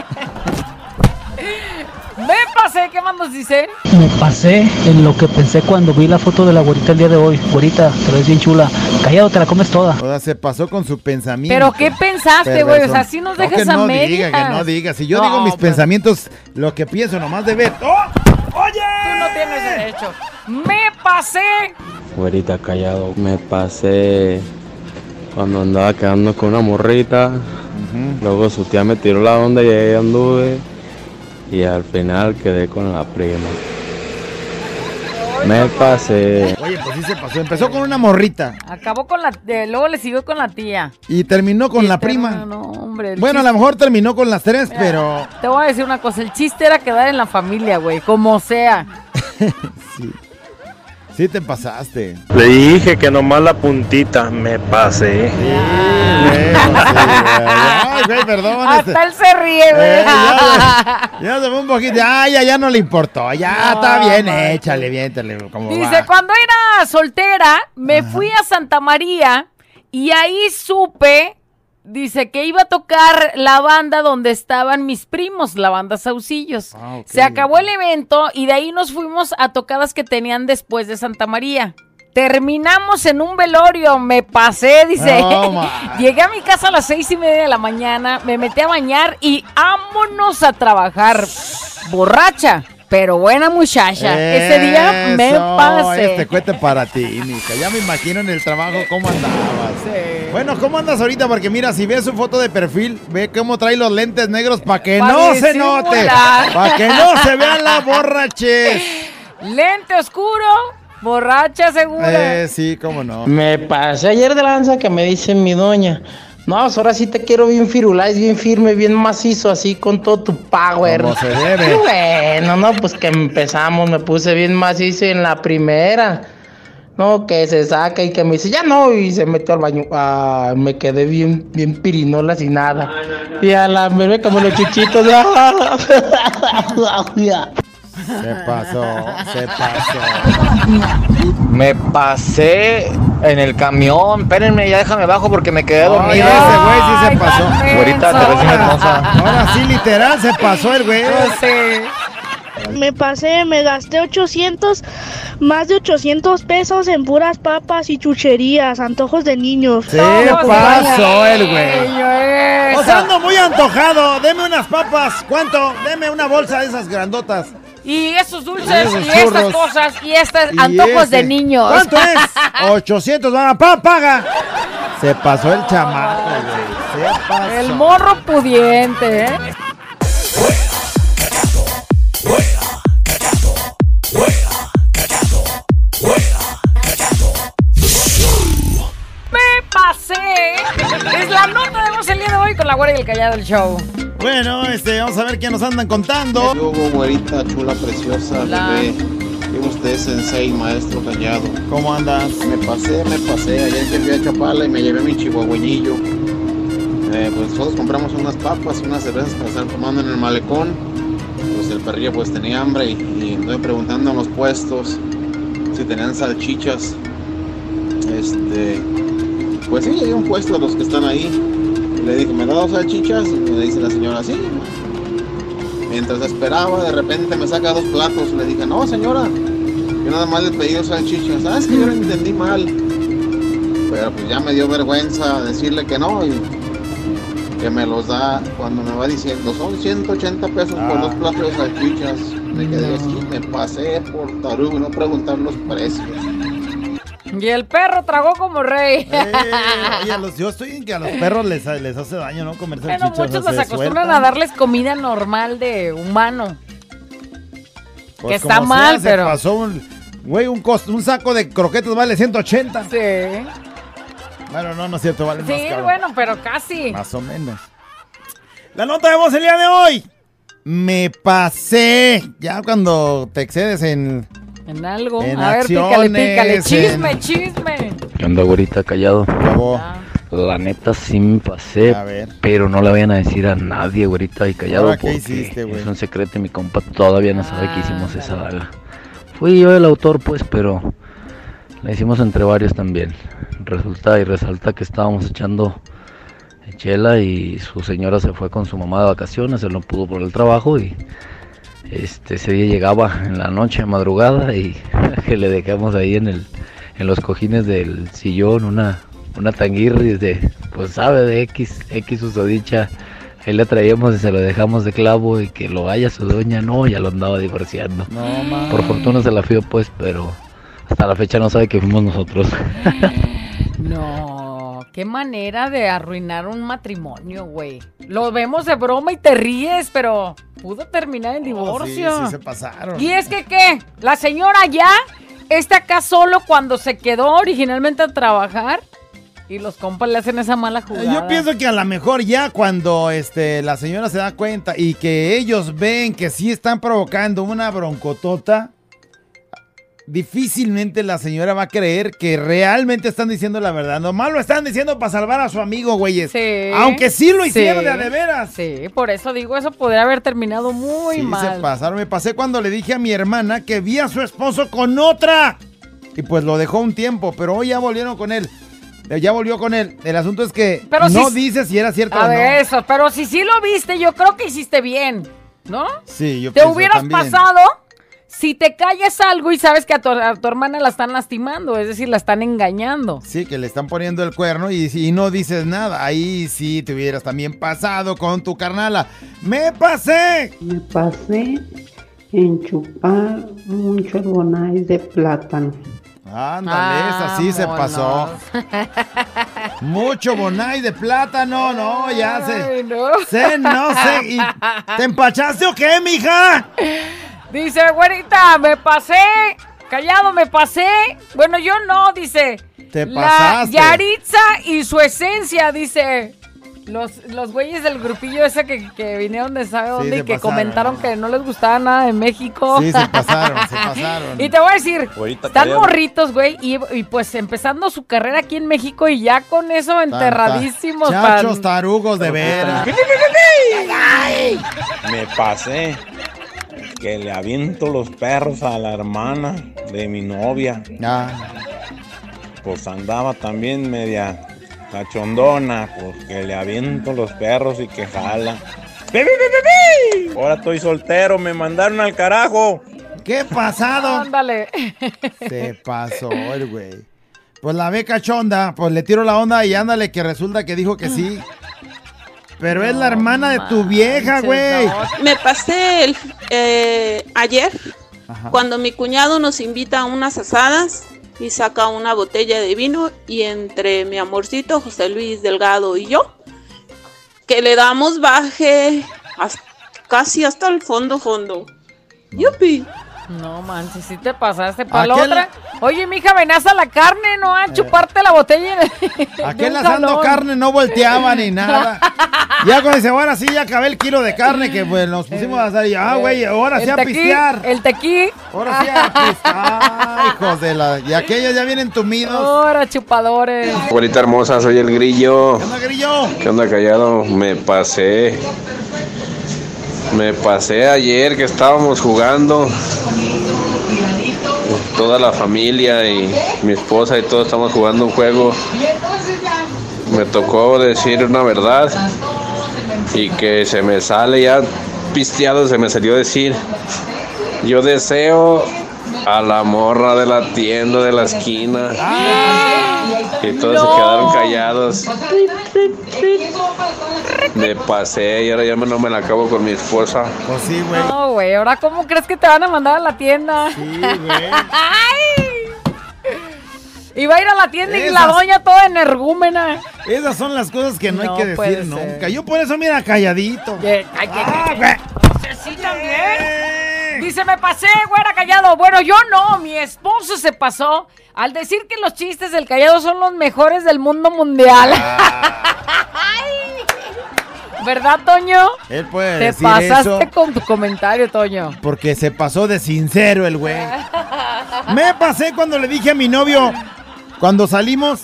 Me pasé, ¿qué más nos dice? Me pasé en lo que pensé cuando vi la foto de la güerita el día de hoy. Güerita, te ves bien chula. Callado, te la comes toda. O sea, se pasó con su pensamiento. ¿Pero qué pensaste, güey? O sea, si nos No, dejas que a no medias. diga, que no diga. Si yo No, digo mis pensamientos, lo que pienso nomás de ver. ¡Oh! Tú no tienes derecho. Me pasé. Güerita, callado. Me pasé cuando andaba quedando con una morrita. Luego su tía me tiró la onda y ahí anduve. Y al final quedé con la prima. Me pasé. Oye, pues sí se pasó. Empezó con una morrita Acabó con la... eh, luego le siguió con la tía. y terminó con Y la terminó, prima. No, hombre. el Bueno, a lo mejor terminó con las tres, pero Te voy a decir una cosa. El chiste era quedar en la familia, güey. Como sea. sí te pasaste. Le dije que nomás la puntita me pasé. Ay, güey, perdón. este- Hasta él se ríe, güey. Eh, ya, ya se fue un poquito. Ya, ya, ya no le importó. Ya está bien, échale, viéntale. Como Dice, va. cuando era soltera, me fui a Santa María y ahí supe, dice, que iba a tocar la banda donde estaban mis primos, la banda Saucillos. Se acabó el evento y de ahí nos fuimos a tocadas que tenían después de Santa María. Terminamos en un velorio, me pasé, dice. No. Llegué a mi casa a las seis y media de la mañana, me metí a bañar y vámonos a trabajar. Borracha, pero buena muchacha. Ese día me pasé. Este cuete para ti, mija. Ya me imagino en el trabajo cómo andabas. Bueno, ¿cómo andas ahorita? Porque mira, si ves su foto de perfil, ve cómo trae los lentes negros para que Pa' no se note. Para que no se vean las borraches. Lente oscuro, borracha segura. Eh, sí, cómo no. Me pasé ayer de lanza que me dice mi doña. No, pues ahora sí te quiero bien firulais, bien firme, bien macizo, así con todo tu power. Como se debe. Bueno, no, pues que empezamos, me puse bien macizo en la primera. No, que se saca y que me dice, ya no, y se metió al baño. Ah, me quedé bien, bien pirinola sin nada. Y a la me ve como los chichitos. Se pasó, se pasó. Me pasé en el camión. Espérenme, ya déjame bajo porque me quedé dormido. Oye, ese güey sí se pasó. Güerita, te ves bien hermosa. Ahora sí, literal, se pasó el güey. Me pasé, me gasté 800, más de 800 pesos en puras papas y chucherías, antojos de niños. Se pasó el güey. O sea, ando muy antojado. Deme unas papas. ¿Cuánto? Deme una bolsa de esas grandotas. Y esos dulces Esos y estas cosas y estos Y antojos ese. de niños. ¿Cuánto es? 800, van pa, paga. Se pasó el chamaco, güey. Se pasó. El morro pudiente, ¿eh? Me Es la nota de voz el día de hoy con la güera y el callado del show. Bueno, este, vamos a ver qué nos andan contando. Yo, güerita, chula, preciosa, Hola. bebé. Usted, sensei, maestro callado. ¿Cómo andas? Me pasé, me pasé. Ayer fui a Chapala y me llevé mi chihuahueñillo. Eh, pues todos compramos unas papas y unas cervezas para estar tomando en el malecón. Pues el perrillo pues tenía hambre y, y estoy preguntando en los puestos si tenían salchichas. Este, pues sí, hay un puesto de los que están ahí. Le dije, ¿me da dos salchichas? Y me dice la señora, sí. Mientras esperaba, de repente me saca dos platos. Le dije, no, señora, yo nada más le pedí dos salchichas. ¿Sabes que yo lo entendí mal? Pero pues ya me dio vergüenza decirle que no y que me los da cuando me va diciendo, son 180 pesos por dos platos de salchichas. Me quedé así, me pasé por tarugo y no preguntar los precios. Y el perro tragó como rey. Eh, Oye, a los- yo estoy en que a los perros les, les hace daño, ¿no? Comer Bueno, salchichas. muchos se los acostumbran a darles comida normal de humano. Pues que está como mal, pero- pasó un, güey, un, saco de croquetas vale 180. Sí. Bueno, no, no es cierto, vale más Sí, bueno, pero casi. Más o menos. La nota de voz el día de hoy. Me pasé. Ya cuando te excedes en. En algo. En a ver, pícale, pícale. Chisme, en- chisme. ¿Qué onda, güerita? Callado. La neta sí me pasé, A ver. pero no le vayan a decir a nadie, güerita, y callado, Ahora, ¿qué porque hiciste, güey? es un secreto y mi compa todavía no sabe que hicimos esa daga. Fui yo el autor, pues, pero la hicimos entre varios también. Resulta y resalta que estábamos echando chela y su señora se fue con su mamá de vacaciones, él no pudo por el trabajo y este ese día llegaba en la noche, madrugada y que le dejamos ahí en el en los cojines del sillón una una tanguirris de pues sabe de X X usodicha. Ahí la traíamos y se lo dejamos de clavo y que lo haya su doña no ya lo andaba divorciando. Por fortuna se la fió pues pero hasta la fecha no sabe que fuimos nosotros. No, qué manera de arruinar un matrimonio, güey. Lo vemos de broma y te ríes, pero pudo terminar en Oh, sí, divorcio. sí se pasaron. Y es que, ¿qué? La señora ya está acá solo cuando se quedó originalmente a trabajar y los compas le hacen esa mala jugada. Eh, Yo pienso que a lo mejor ya cuando este, la señora se da cuenta y que ellos ven que sí están provocando una broncotota, difícilmente la señora va a creer que realmente están diciendo la verdad. Nomás lo están diciendo para salvar a su amigo, güeyes. Sí. Aunque sí lo hicieron Sí. de a de veras. Sí, por eso digo, eso podría haber terminado muy Sí, mal. se pasaron. Me pasé cuando le dije a mi hermana que vi a su esposo con otra. Y pues lo dejó un tiempo, pero hoy ya volvieron con él. Eh, Ya volvió con él. El asunto es que Pero no si- dice si era cierto A o no. eso, pero si sí lo viste, yo creo que hiciste bien, ¿no? Sí, yo Te hubieras también. pasado si te callas algo y sabes que a tu, a tu hermana la están lastimando, es decir, la están engañando. Sí, que le están poniendo el cuerno y, y no dices nada. Ahí sí te hubieras también pasado con tu carnala. ¡Me pasé! Me pasé en chupar muchos bonais de plátano. Ándale, esa sí se pasó. Mucho bonai de plátano, no, ya sé. Ay, no. Sé, no sé. ¿Y ¿Te empachaste o qué, mija? Dice, güerita, me pasé, callado, me pasé. Bueno, yo no, dice. Te La pasaste. Yaritza y su esencia, dice. Los, los güeyes del grupillo ese que, que vinieron de sabe dónde y que pasaron. comentaron que no les gustaba nada de México. Sí, se pasaron, se pasaron. Y te voy a decir, Güerita están morritos, güey, y, y pues empezando su carrera aquí en México y ya con eso enterradísimos. Chachos pan- tarugos de veras. Me pasé que le aviento los perros a la hermana de mi novia. Pues andaba también media cachondona, pues que le aviento los perros y que jala. ¡Pi, pi, pi, pi, pi! Ahora estoy soltero, me mandaron al carajo. ¿Qué pasado? Ándale. Se pasó el güey. Pues la ve cachonda, pues le tiro la onda y ándale que resulta que dijo que sí. Pero es la hermana de tu vieja, güey. Me pasé el, eh, ayer cuando mi cuñado nos invita a unas asadas y saca una botella de vino y entre mi amorcito José Luis Delgado y yo que le damos baje has- casi hasta el fondo fondo. Yupi. No manches, si te pasaste para la otra. Oye, mija, ven a la carne, no a chuparte la botella. asando jalón. carne no volteaba ni nada. Ya cuando dice, ahora sí, ya acabé el kilo de carne que pues nos pusimos a hacer. Y, ah, güey, ahora sí a tequí, pistear. El tequí. Ahora sí a pistear. hijos de la... Y aquellos ya vienen tumidos. Ahora chupadores. Abuelita hermosa, soy el grillo. ¿Qué onda, grillo? ¿Qué onda, callado? Me pasé. Me pasé ayer que estábamos jugando. Toda la familia y mi esposa y todos estamos jugando un juego. Me tocó decir una verdad y que se me sale ya pisteado, se me salió decir. Yo deseo a la morra de la tienda de la esquina. Y todos se quedaron callados. Me pasé y ahora ya me- no me la acabo con mi esposa. Pues sí, güey. No, güey, ahora cómo crees que te van a mandar a la tienda? Sí, güey. Y va a ir a la tienda y la doña toda energúmena. Esas son las cosas que no, No hay que decir ser. nunca. Yo por eso, mira, calladito. Ah, güey. Sí, también. Dice, me pasé, güera, callado. Bueno, yo no, mi esposo se pasó al decir que los chistes del callado son los mejores del mundo mundial. Ay. ¿Verdad, Toño? Él puede Te decir pasaste eso con tu comentario, Toño. porque se pasó de sincero el güey. Me pasé cuando le dije a mi novio, cuando salimos,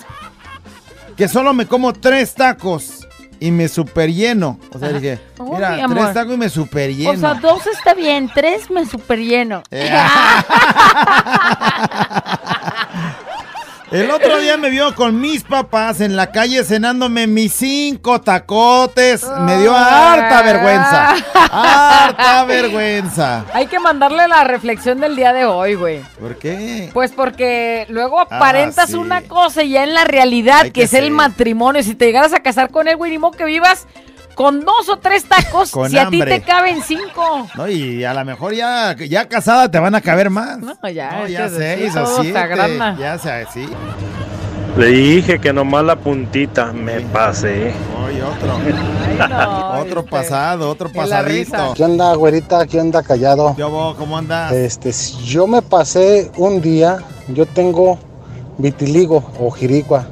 que solo me como tres tacos y me super lleno. O sea, dije, mira, tres tacos y me super lleno. O sea, dos está bien, tres me super lleno. El otro día me vio con mis papás en la calle cenándome mis cinco tacotes. Me dio harta vergüenza. Harta vergüenza. Hay que mandarle la reflexión del día de hoy, güey. ¿Por qué? Pues porque luego aparentas sí. una cosa y ya en la realidad, que, que es el matrimonio, si te llegaras a casar con él, güey, ni modo que vivas con dos o tres tacos Con si a ti te caben cinco. No, y a lo mejor ya, ya casada te van a caber más. No, ya, No, ya seis sí, o siete. Ya sea así. Le dije que nomás la puntita, me pasé. Oye, otro. otro pasado, otro pasadito. ¿Qué onda, güerita? ¿Qué onda, callado? Yo, ¿cómo andas? Este, si yo me pasé un día, yo tengo vitiligo o jiricua.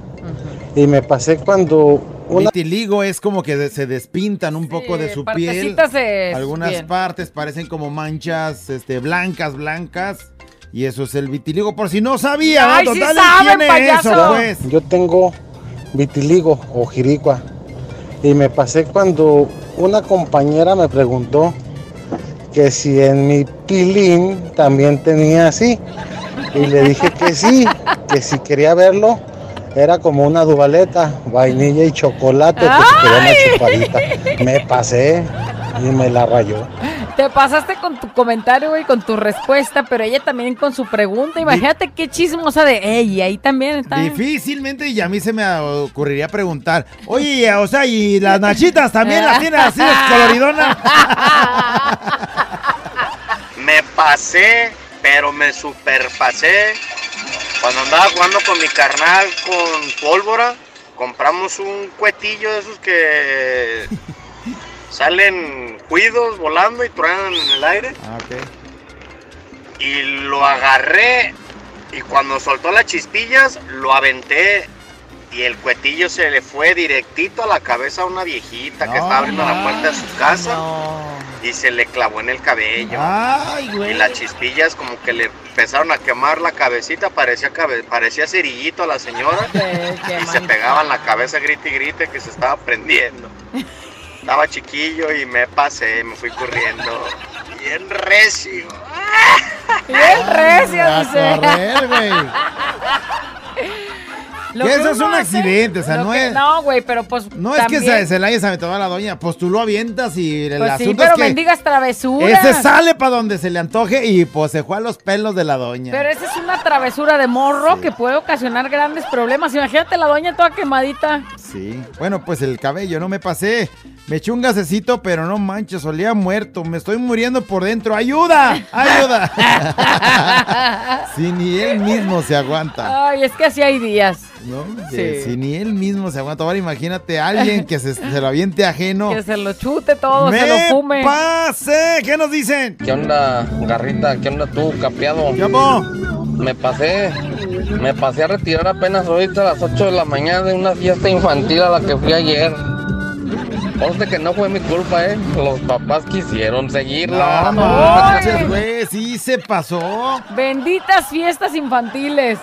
Y me pasé cuando una... Vitiligo es como que se despintan un poco de su piel. Algunas bien. partes parecen como manchas este, blancas, blancas. Y eso es el vitiligo, por si no sabía, ¿no? Ay, sí Total, saben, tiene eso, pues. Yo tengo vitiligo o jiricua. Y me pasé cuando una compañera me preguntó que si en mi pilín también tenía así. Y le dije que sí, que si quería verlo, era como una dubaleta, vainilla y chocolate, que quería una chupadita. Me pasé y me la rayó. Te pasaste con tu comentario, güey, con tu respuesta, pero ella también con su pregunta. Imagínate qué chismosa de ella. Ahí también está. Difícilmente y a mí se me ocurriría preguntar, oye, o sea, ¿y las nachitas también las tienes así descoloridonas? Me pasé, pero me superpasé. Cuando andaba jugando con mi carnal con pólvora, compramos un cuetillo de esos que salen cuidos volando y truenan en el aire. Ah, Y lo agarré y cuando soltó las chispillas, lo aventé y el cuetillo se le fue directito a la cabeza a una viejita que estaba abriendo la puerta de su casa y se le clavó en el cabello. Ay, Y las chispillas como que le empezaron a quemar la cabecita, parecía, cabe- parecía cerillito a la señora y se pegaba en la cabeza grite y grite que se estaba prendiendo. Estaba chiquillo y me pasé, me fui corriendo. Bien recio. Bien recio, A dice. Lo Que eso es un hace- accidente, o sea, no que- es- No, güey, pero pues. No es que se, la haya aventado a la doña, pues tú lo avientas y el Pues sí, asunto pero es que mendigas travesuras. ese sale para donde se le antoje y pues se fue a los pelos de la doña. Pero esa es una travesura de morro que puede ocasionar grandes problemas. Imagínate la doña toda quemadita. Sí. Bueno, pues el cabello, no me pasé. Me eché un gasecito, pero no manches, olía muerto. Me estoy muriendo por dentro. ¡Ayuda! ¡Ayuda! si ni él mismo se aguanta. Ay, es que así hay días. ¿No? Sí. Si ni él mismo se aguanta. Ahora imagínate a alguien que se, se lo aviente ajeno. Que se lo chute todo, ¡Me se lo fume. pase! ¿Qué nos dicen? ¿Qué onda, Garrita? ¿Qué onda tú, capeado? ¿Qué Me pasé, me pasé a retirar apenas ahorita a las 8 de la mañana de una fiesta infantil a la que fui ayer. Conste que no fue mi culpa, ¿eh? Los papás quisieron seguirla. No manches, güey, sí se pasó. Benditas fiestas infantiles.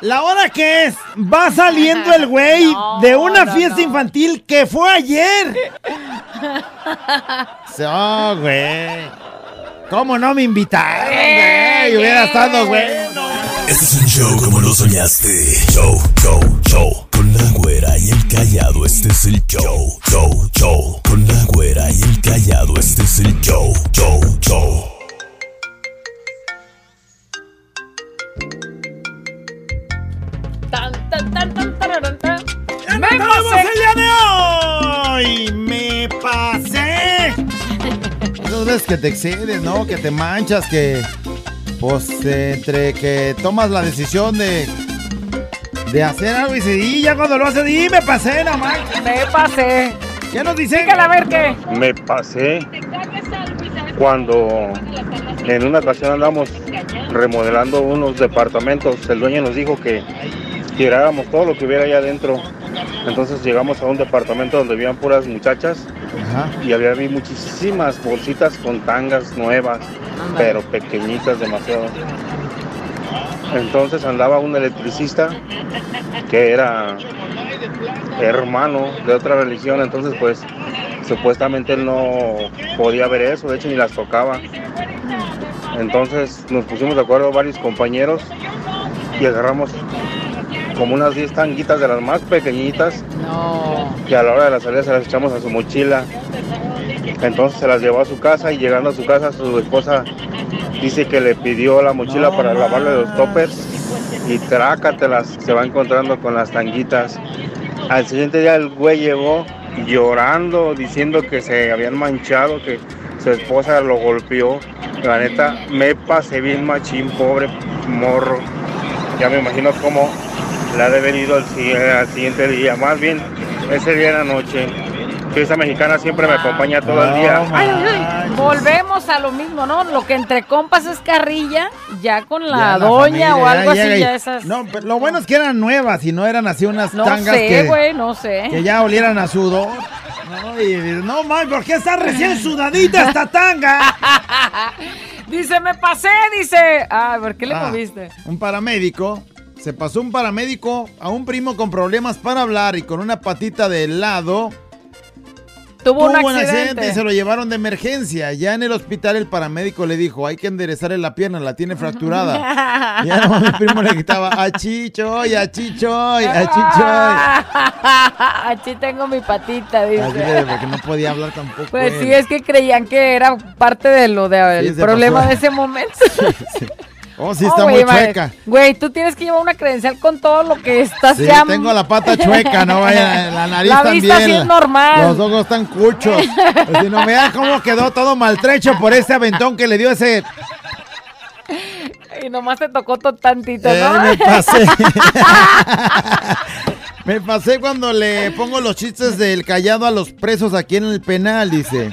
¿La hora qué es? Va saliendo el güey de una fiesta infantil que fue ayer. Oh, güey. ¿Cómo no me invitaron, güey? Hubiera estado, güey. Este es un show como lo soñaste. Show, show, show. Con la güera y el callado, este es el show. Show, show. Con la güera y el callado, este es el show. Show, show. Tan, tan, tan, tan, tararán, tan. ¡Me pasé el día de hoy! ¡Me pasé! Esas veces que te excedes, ¿no? Que te manchas, que... Pues entre que tomas la decisión de... De hacer algo y y ya cuando lo haces, y me pasé, no manches. Me pasé. ¿Qué nos dicen? Dígale a ver qué. Me pasé cuando en una ocasión andamos remodelando unos departamentos. El dueño nos dijo que tiráramos todo lo que hubiera allá adentro. Entonces llegamos a un departamento donde vivían puras muchachas y había muchísimas bolsitas con tangas nuevas, pero pequeñitas demasiado. Entonces andaba un electricista que era hermano de otra religión, entonces pues supuestamente él no podía ver eso, de hecho ni las tocaba. Entonces nos pusimos de acuerdo varios compañeros y agarramos como unas 10 tanguitas de las más pequeñitas que a la hora de la salida se las echamos a su mochila. Entonces se las llevó a su casa y llegando a su casa su esposa dice que le pidió la mochila para lavarle los toppers y trácatelas, se va encontrando con las tanguitas. Al siguiente día el güey llegó llorando, diciendo que se habían manchado, que su esposa lo golpeó. La neta, me pasé bien machín, pobre morro. Ya me imagino cómo la de haber ido al, si- al siguiente día, más bien ese día en la noche. Fiesta mexicana siempre me acompaña todo el día. Ay, ay, ay. Volvemos a lo mismo, ¿no? Lo que entre compas es carrilla, ya con la Ya la doña familia, o algo ya así, y- ya esas. No, pero lo bueno es que eran nuevas y no eran así unas No tangas sé, que, güey, no sé. que ya olieran a sudor. No, y no, man, ¿por qué está recién sudadita esta tanga? dice, me pasé, dice. Ah, ¿por qué le Ah, moviste? Un paramédico. Se pasó un paramédico a un primo con problemas para hablar y con una patita de lado. Tuvo un accidente. y se lo llevaron de emergencia. Ya en el hospital el paramédico le dijo, hay que enderezarle la pierna, la tiene fracturada. ya no, mi primo le gritaba, achichoy, achichoy, achichoy. Aquí tengo mi patita, dice. Así que, porque no podía hablar tampoco. Pues él. sí, es que creían que era parte de lo del Sí, se problema pasó. de ese momento. Oh, sí, Oh, está güey, muy chueca. Güey, tú tienes que llevar una credencial con todo lo que estás Sí, ya. tengo la pata chueca, no vaya, la nariz La también. vista sí es normal. Los ojos están cuchos. Si no, vean cómo quedó todo maltrecho por ese aventón que le dio ese... Y nomás te tocó tantito, Eh, ¿no? me pasé. me pasé cuando le pongo los chistes del callado a los presos aquí en el penal, dice.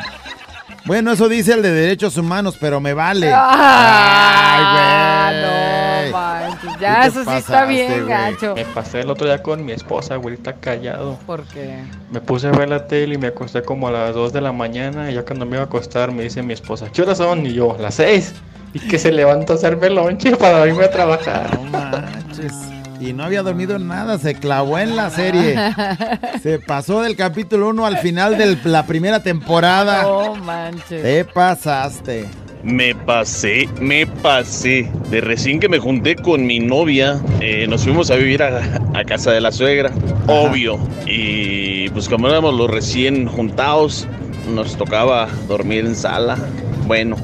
Bueno, eso dice el de derechos humanos, pero me vale. Ah, Ay, güey. no manches, Ya, ¿Qué te eso sí está bien, güey? gacho. Me pasé el otro día con mi esposa, güerita, callado. ¿Por qué? Me puse a ver la tele y me acosté como a las 2 de la mañana. Y ya cuando me iba a acostar, me dice mi esposa, ¿qué horas son? Y yo, las 6. Y que se levanta a hacerme lonche para irme a trabajar. No manches. Y no había dormido nada, se clavó en la serie. Se pasó del capítulo 1 al final de la primera temporada. No manches. Te pasaste. Me pasé, me pasé. De recién que me junté con mi novia, eh, nos fuimos a vivir a, a casa de la suegra, obvio. Y pues como éramos los recién juntados, nos tocaba dormir en sala. Bueno,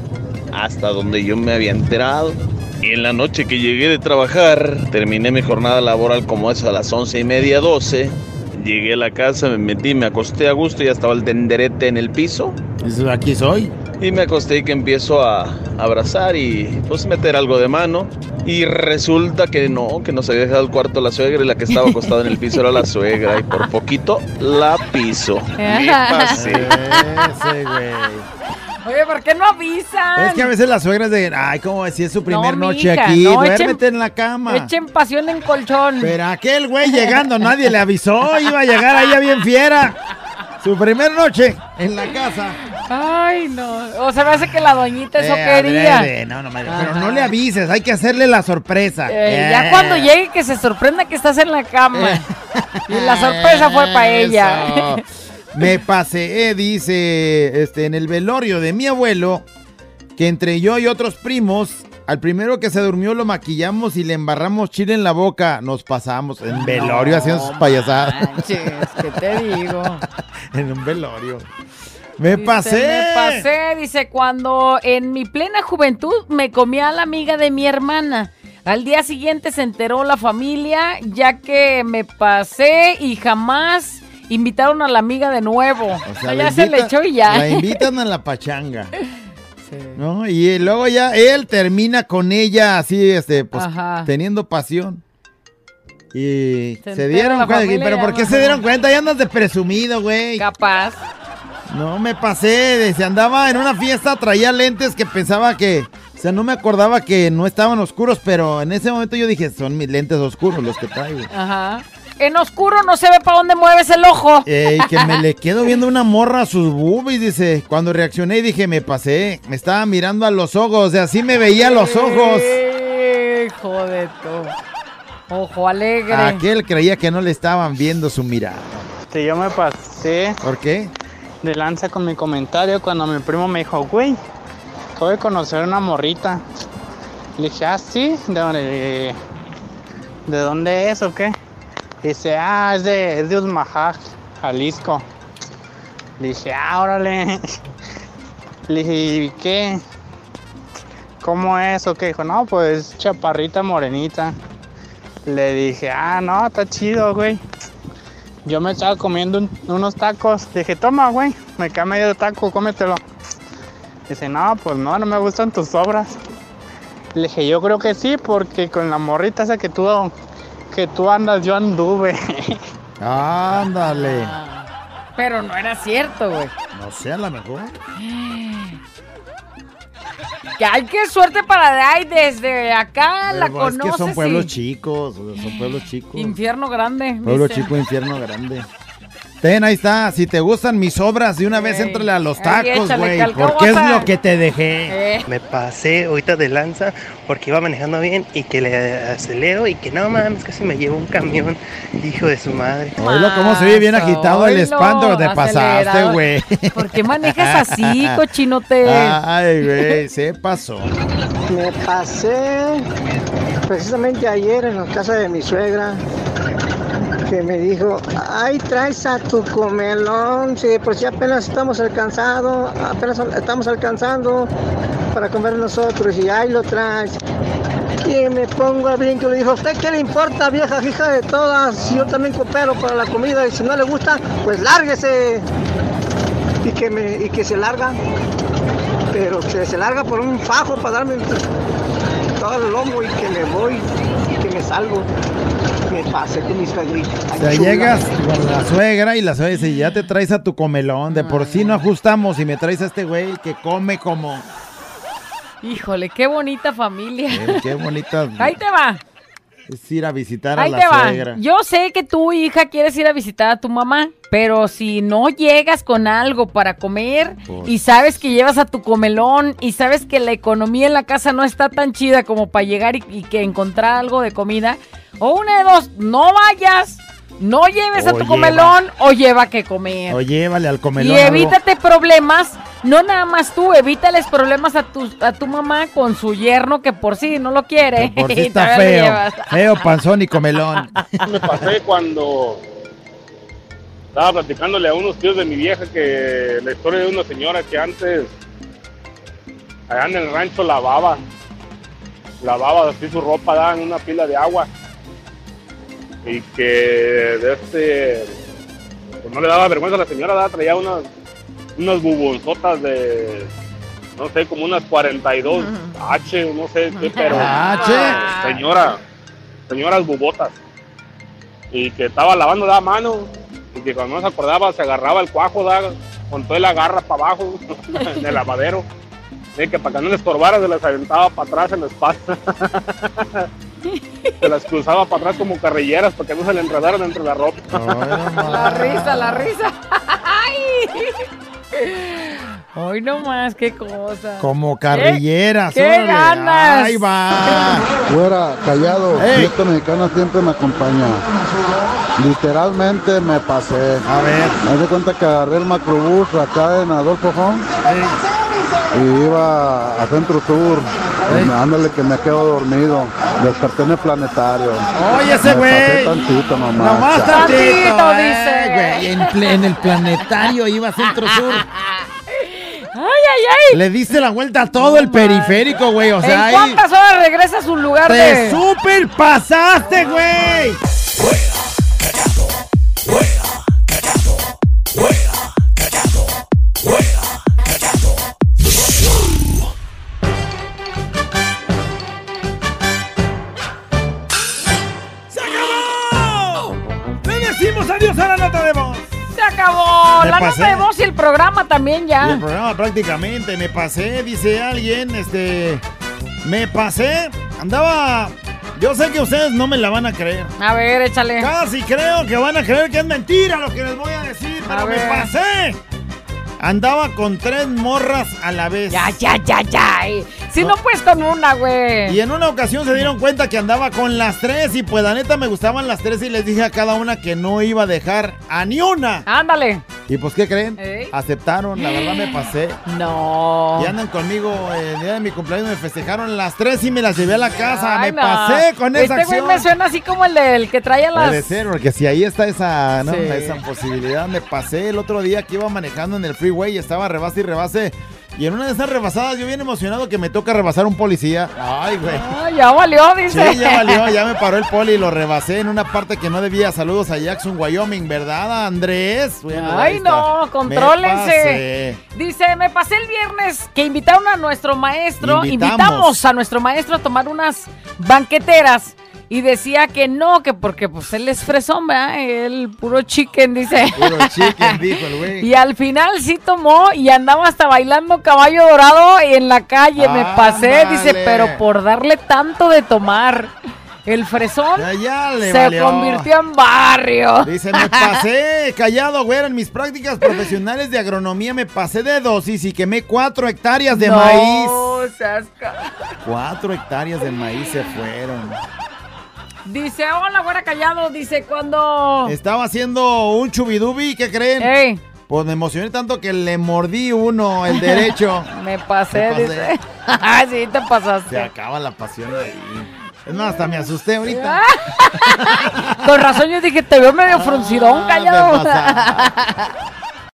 hasta donde yo me había enterado. Y en la noche que llegué de trabajar, terminé mi jornada laboral como eso a las once y media, doce. Llegué a la casa, me metí, me acosté a gusto, ya estaba el tenderete en el piso. Aquí soy. Y me acosté y que empiezo a abrazar y pues meter algo de mano. Y resulta que no, que nos había dejado el cuarto la suegra y la que estaba acostada en el piso era la suegra. Y por poquito la piso. Me pasé. Ese, güey. Oye, ¿por qué no avisan? Es que a veces las suegras de, ay, como si es su primer No, noche mija, aquí, no, duérmete echen- en la cama. Echen pasión en colchón. Pero aquel güey llegando, nadie le avisó, iba a llegar ahí bien fiera. Su primer noche en la casa. Ay, no. O sea, me hace que la doñita eso Eh, quería. adrede, no, no, madre, pero no le avises, hay que hacerle la sorpresa. Eh, Eh. Ya cuando llegue que se sorprenda que estás en la cama. Y la sorpresa fue para ella. Me pasé, dice, este, en el velorio de mi abuelo, que entre yo y otros primos, al primero que se durmió lo maquillamos y le embarramos chile en la boca. Nos pasamos en velorio haciendo sus payasadas. Manches, ¿qué te digo? en un velorio. Me Dice, pasé. Me pasé, dice, cuando en mi plena juventud me comí a la amiga de mi hermana. Al día siguiente se enteró la familia, ya que me pasé y jamás invitaron a la amiga de nuevo. O sea, ya se le echó y ya. La invitan a la pachanga. ¿No? Y eh, luego ya él termina con ella así, este, pues, Ajá. teniendo pasión. Y Se dieron cuenta. familia Pero ¿por qué no. se dieron cuenta? Ya andas de presumido, güey. Capaz. No me pasé, se andaba en una fiesta, traía lentes que pensaba que, o sea, no me acordaba que no estaban oscuros, pero en ese momento yo dije, son mis lentes oscuros los que traigo. Ajá. En oscuro no se ve para dónde mueves el ojo. Ey, que me le quedo viendo una morra a sus boobies, dice. Cuando reaccioné dije, me pasé. Me estaba mirando a los ojos, o sea, así me veía a los ojos. Hijo de tu. Ojo alegre. Aquel creía que no le estaban viendo su mirada. Este, yo me pasé ¿Por qué? de lanza con mi comentario cuando mi primo me dijo, güey, acabo de conocer una morrita. Le dije, ah, sí, ¿de dónde, de dónde es o qué? Dice, ah, es de, es de Usmajac, Jalisco. Le dije, ah, órale. Le dije, ¿y qué? ¿Cómo es o qué? Dijo, no, pues chaparrita morenita. Le dije, ah, no, está chido, güey. Yo me estaba comiendo un- unos tacos. Le dije, toma, güey, me queda medio taco, cómetelo. Dice, no, pues no, no me gustan tus obras. Le dije, yo creo que sí, porque con la morrita esa que tú que tú andas, yo anduve. Ándale. Pero no era cierto, güey. No sé, a lo mejor. Que hay que suerte para de ahí desde acá la Pero es conoces. que son pueblos y- chicos, son pueblos chicos. Infierno grande. Pueblo dice. chico, infierno grande. Ten, ahí está. Si te gustan mis obras, de una vez Ey, éntrale a los tacos, güey. Porque es lo que te dejé. Eh. Me pasé ahorita de lanza porque iba manejando bien y que le acelero y que no mames, casi me llevó un camión, hijo de su madre. Oílo cómo se ve bien agitado el espanto que te pasaste, güey. ¿Por qué manejas así, cochinote? Ay, güey, se pasó. Me pasé precisamente ayer en la casa de mi suegra que me dijo, ay, traes a tu comelón, de por si apenas estamos alcanzando, apenas estamos alcanzando para comer nosotros y ahí lo traes. Y me pongo a brinco le dijo, ¿a usted qué le importa, vieja hija de todas? Yo también coopero para la comida y si no le gusta, pues lárguese. Y que, me, y que se larga, pero que se larga por un fajo para darme todo el lomo y que me voy y que me salgo. Me pasé con mis suegritas. O sea, llegas con la suegra y la suegra dice, ya te traes a tu comelón. De por sí no ajustamos y me traes a este güey que come como... Híjole, qué bonita familia. Eh, qué bonita Ahí te va. es ir a visitar a la te va. suegra. Yo sé que tu hija quieres ir a visitar a tu mamá, pero si no llegas con algo para comer Pues. y sabes que llevas a tu comelón y sabes que la economía en la casa no está tan chida como para llegar y, y que encontrar algo de comida, o una de dos, no vayas, no lleves a tu lleva. comelón o lleva que comer. O llévale al Y comelón. algo. evítate problemas, no nada más tú, evítales problemas a tu, a tu mamá con su yerno que por sí no lo quiere. Por Y está feo. Feo, panzón y comelón. Me pasé cuando estaba platicándole a unos tíos de mi vieja que la historia de una señora que antes allá en el rancho lavaba, lavaba así su ropa daba en una pila de agua y que de este pues no le daba vergüenza a la señora, traía unas unas bubonzotas de no sé, como unas 42 H, no sé qué, pero H. señora, señoras bubotas. Y que estaba lavando la mano. Y que cuando no se acordaba se agarraba el cuajo da, con toda la garra para abajo del lavadero que para que no les estorbara se las aventaba para atrás en la espalda se las cruzaba para atrás como carrilleras para que no se le enredaran entre la ropa La risa, la risa. Ay. Hoy nomás, qué cosa. Como carrilleras. ¿Qué, ganas? Ahí va. Fuera, callado. Fiesta mexicana siempre me acompaña. Literalmente me pasé. A ver. Me doy cuenta que agarré el macrobús acá en Adolfo Home y iba a Centro Sur. Y me- ándale que me quedo dormido. Desperté en el planetario. Oye, ese güey. tantito nomás. Nomás tantito, eh, dice. güey, en, el planetario iba a Centro Sur. Ay, ay, ay. Le diste la vuelta a todo el periférico, güey. O sea, ¿En ahí cuántas horas regresa a su lugar te de...? super pasaste, güey. ¡Se ¡Le decimos adiós a la nota de voz! Se acabó. Me la pasé. nota de voz y el programa también Y ya. el programa prácticamente me pasé, dice alguien, este, me pasé, andaba, yo sé que ustedes no me la van a creer. A ver, échale. Casi creo que van a creer que es mentira lo que les voy a decir, pero me ver. pasé. Andaba con tres morras a la vez. Ya, ya, ya, ya. Si no, pues con una, güey. Y en una ocasión se dieron cuenta que andaba con las tres y pues la neta me gustaban las tres y les dije a cada una que no iba a dejar a ni una. Ándale. Y pues, ¿qué creen? ¿Eh? Aceptaron, la verdad me pasé. No. Y andan conmigo el día de mi cumpleaños, me festejaron las tres y me las llevé a la casa. Ay, me no. pasé con esa Este güey acción. me suena así como el del que trae a las... Puede ser, porque si ahí está esa, ¿no? Sí. esa posibilidad, me pasé el otro día que iba manejando en el freeway y estaba rebase y rebase. Y en una de esas rebasadas, yo bien emocionado que me toca rebasar un policía. Ay, güey. Ay, ya valió, dice. Sí, ya valió, ya me paró el poli y lo rebasé en una parte que no debía. Saludos a Jackson, Wyoming, ¿verdad, Andrés? Bueno, Ay, no, Me contrólense. pasé. Dice, me pasé el viernes que invitaron a nuestro maestro, Invitamos. invitamos a nuestro maestro a tomar unas banqueteras y decía que no, que porque pues él es fresón, ¿verdad? El puro chicken, dice. Puro chicken, dijo el güey. Y al final sí tomó y andaba hasta bailando caballo dorado en la calle. Me pasé, dice, pero por darle tanto de tomar. El fresón Ya, ya le se valió. convirtió en barrio. Dice, me pasé callado, güey, en mis prácticas profesionales de agronomía me pasé de dosis y quemé cuatro hectáreas de No, maíz. seas Cuatro hectáreas de maíz se fueron. Dice, hola, güera callado. Dice, cuando. Estaba haciendo un chubidubi, ¿qué creen? Pues me emocioné tanto que le mordí uno, el derecho. Me pasé, Me pasé. dice. Ay, sí, te Se pasaste. acaba la pasión ahí. Es más, hasta me asusté ahorita. Con razón yo dije, te veo medio fruncidón, Ah, callado.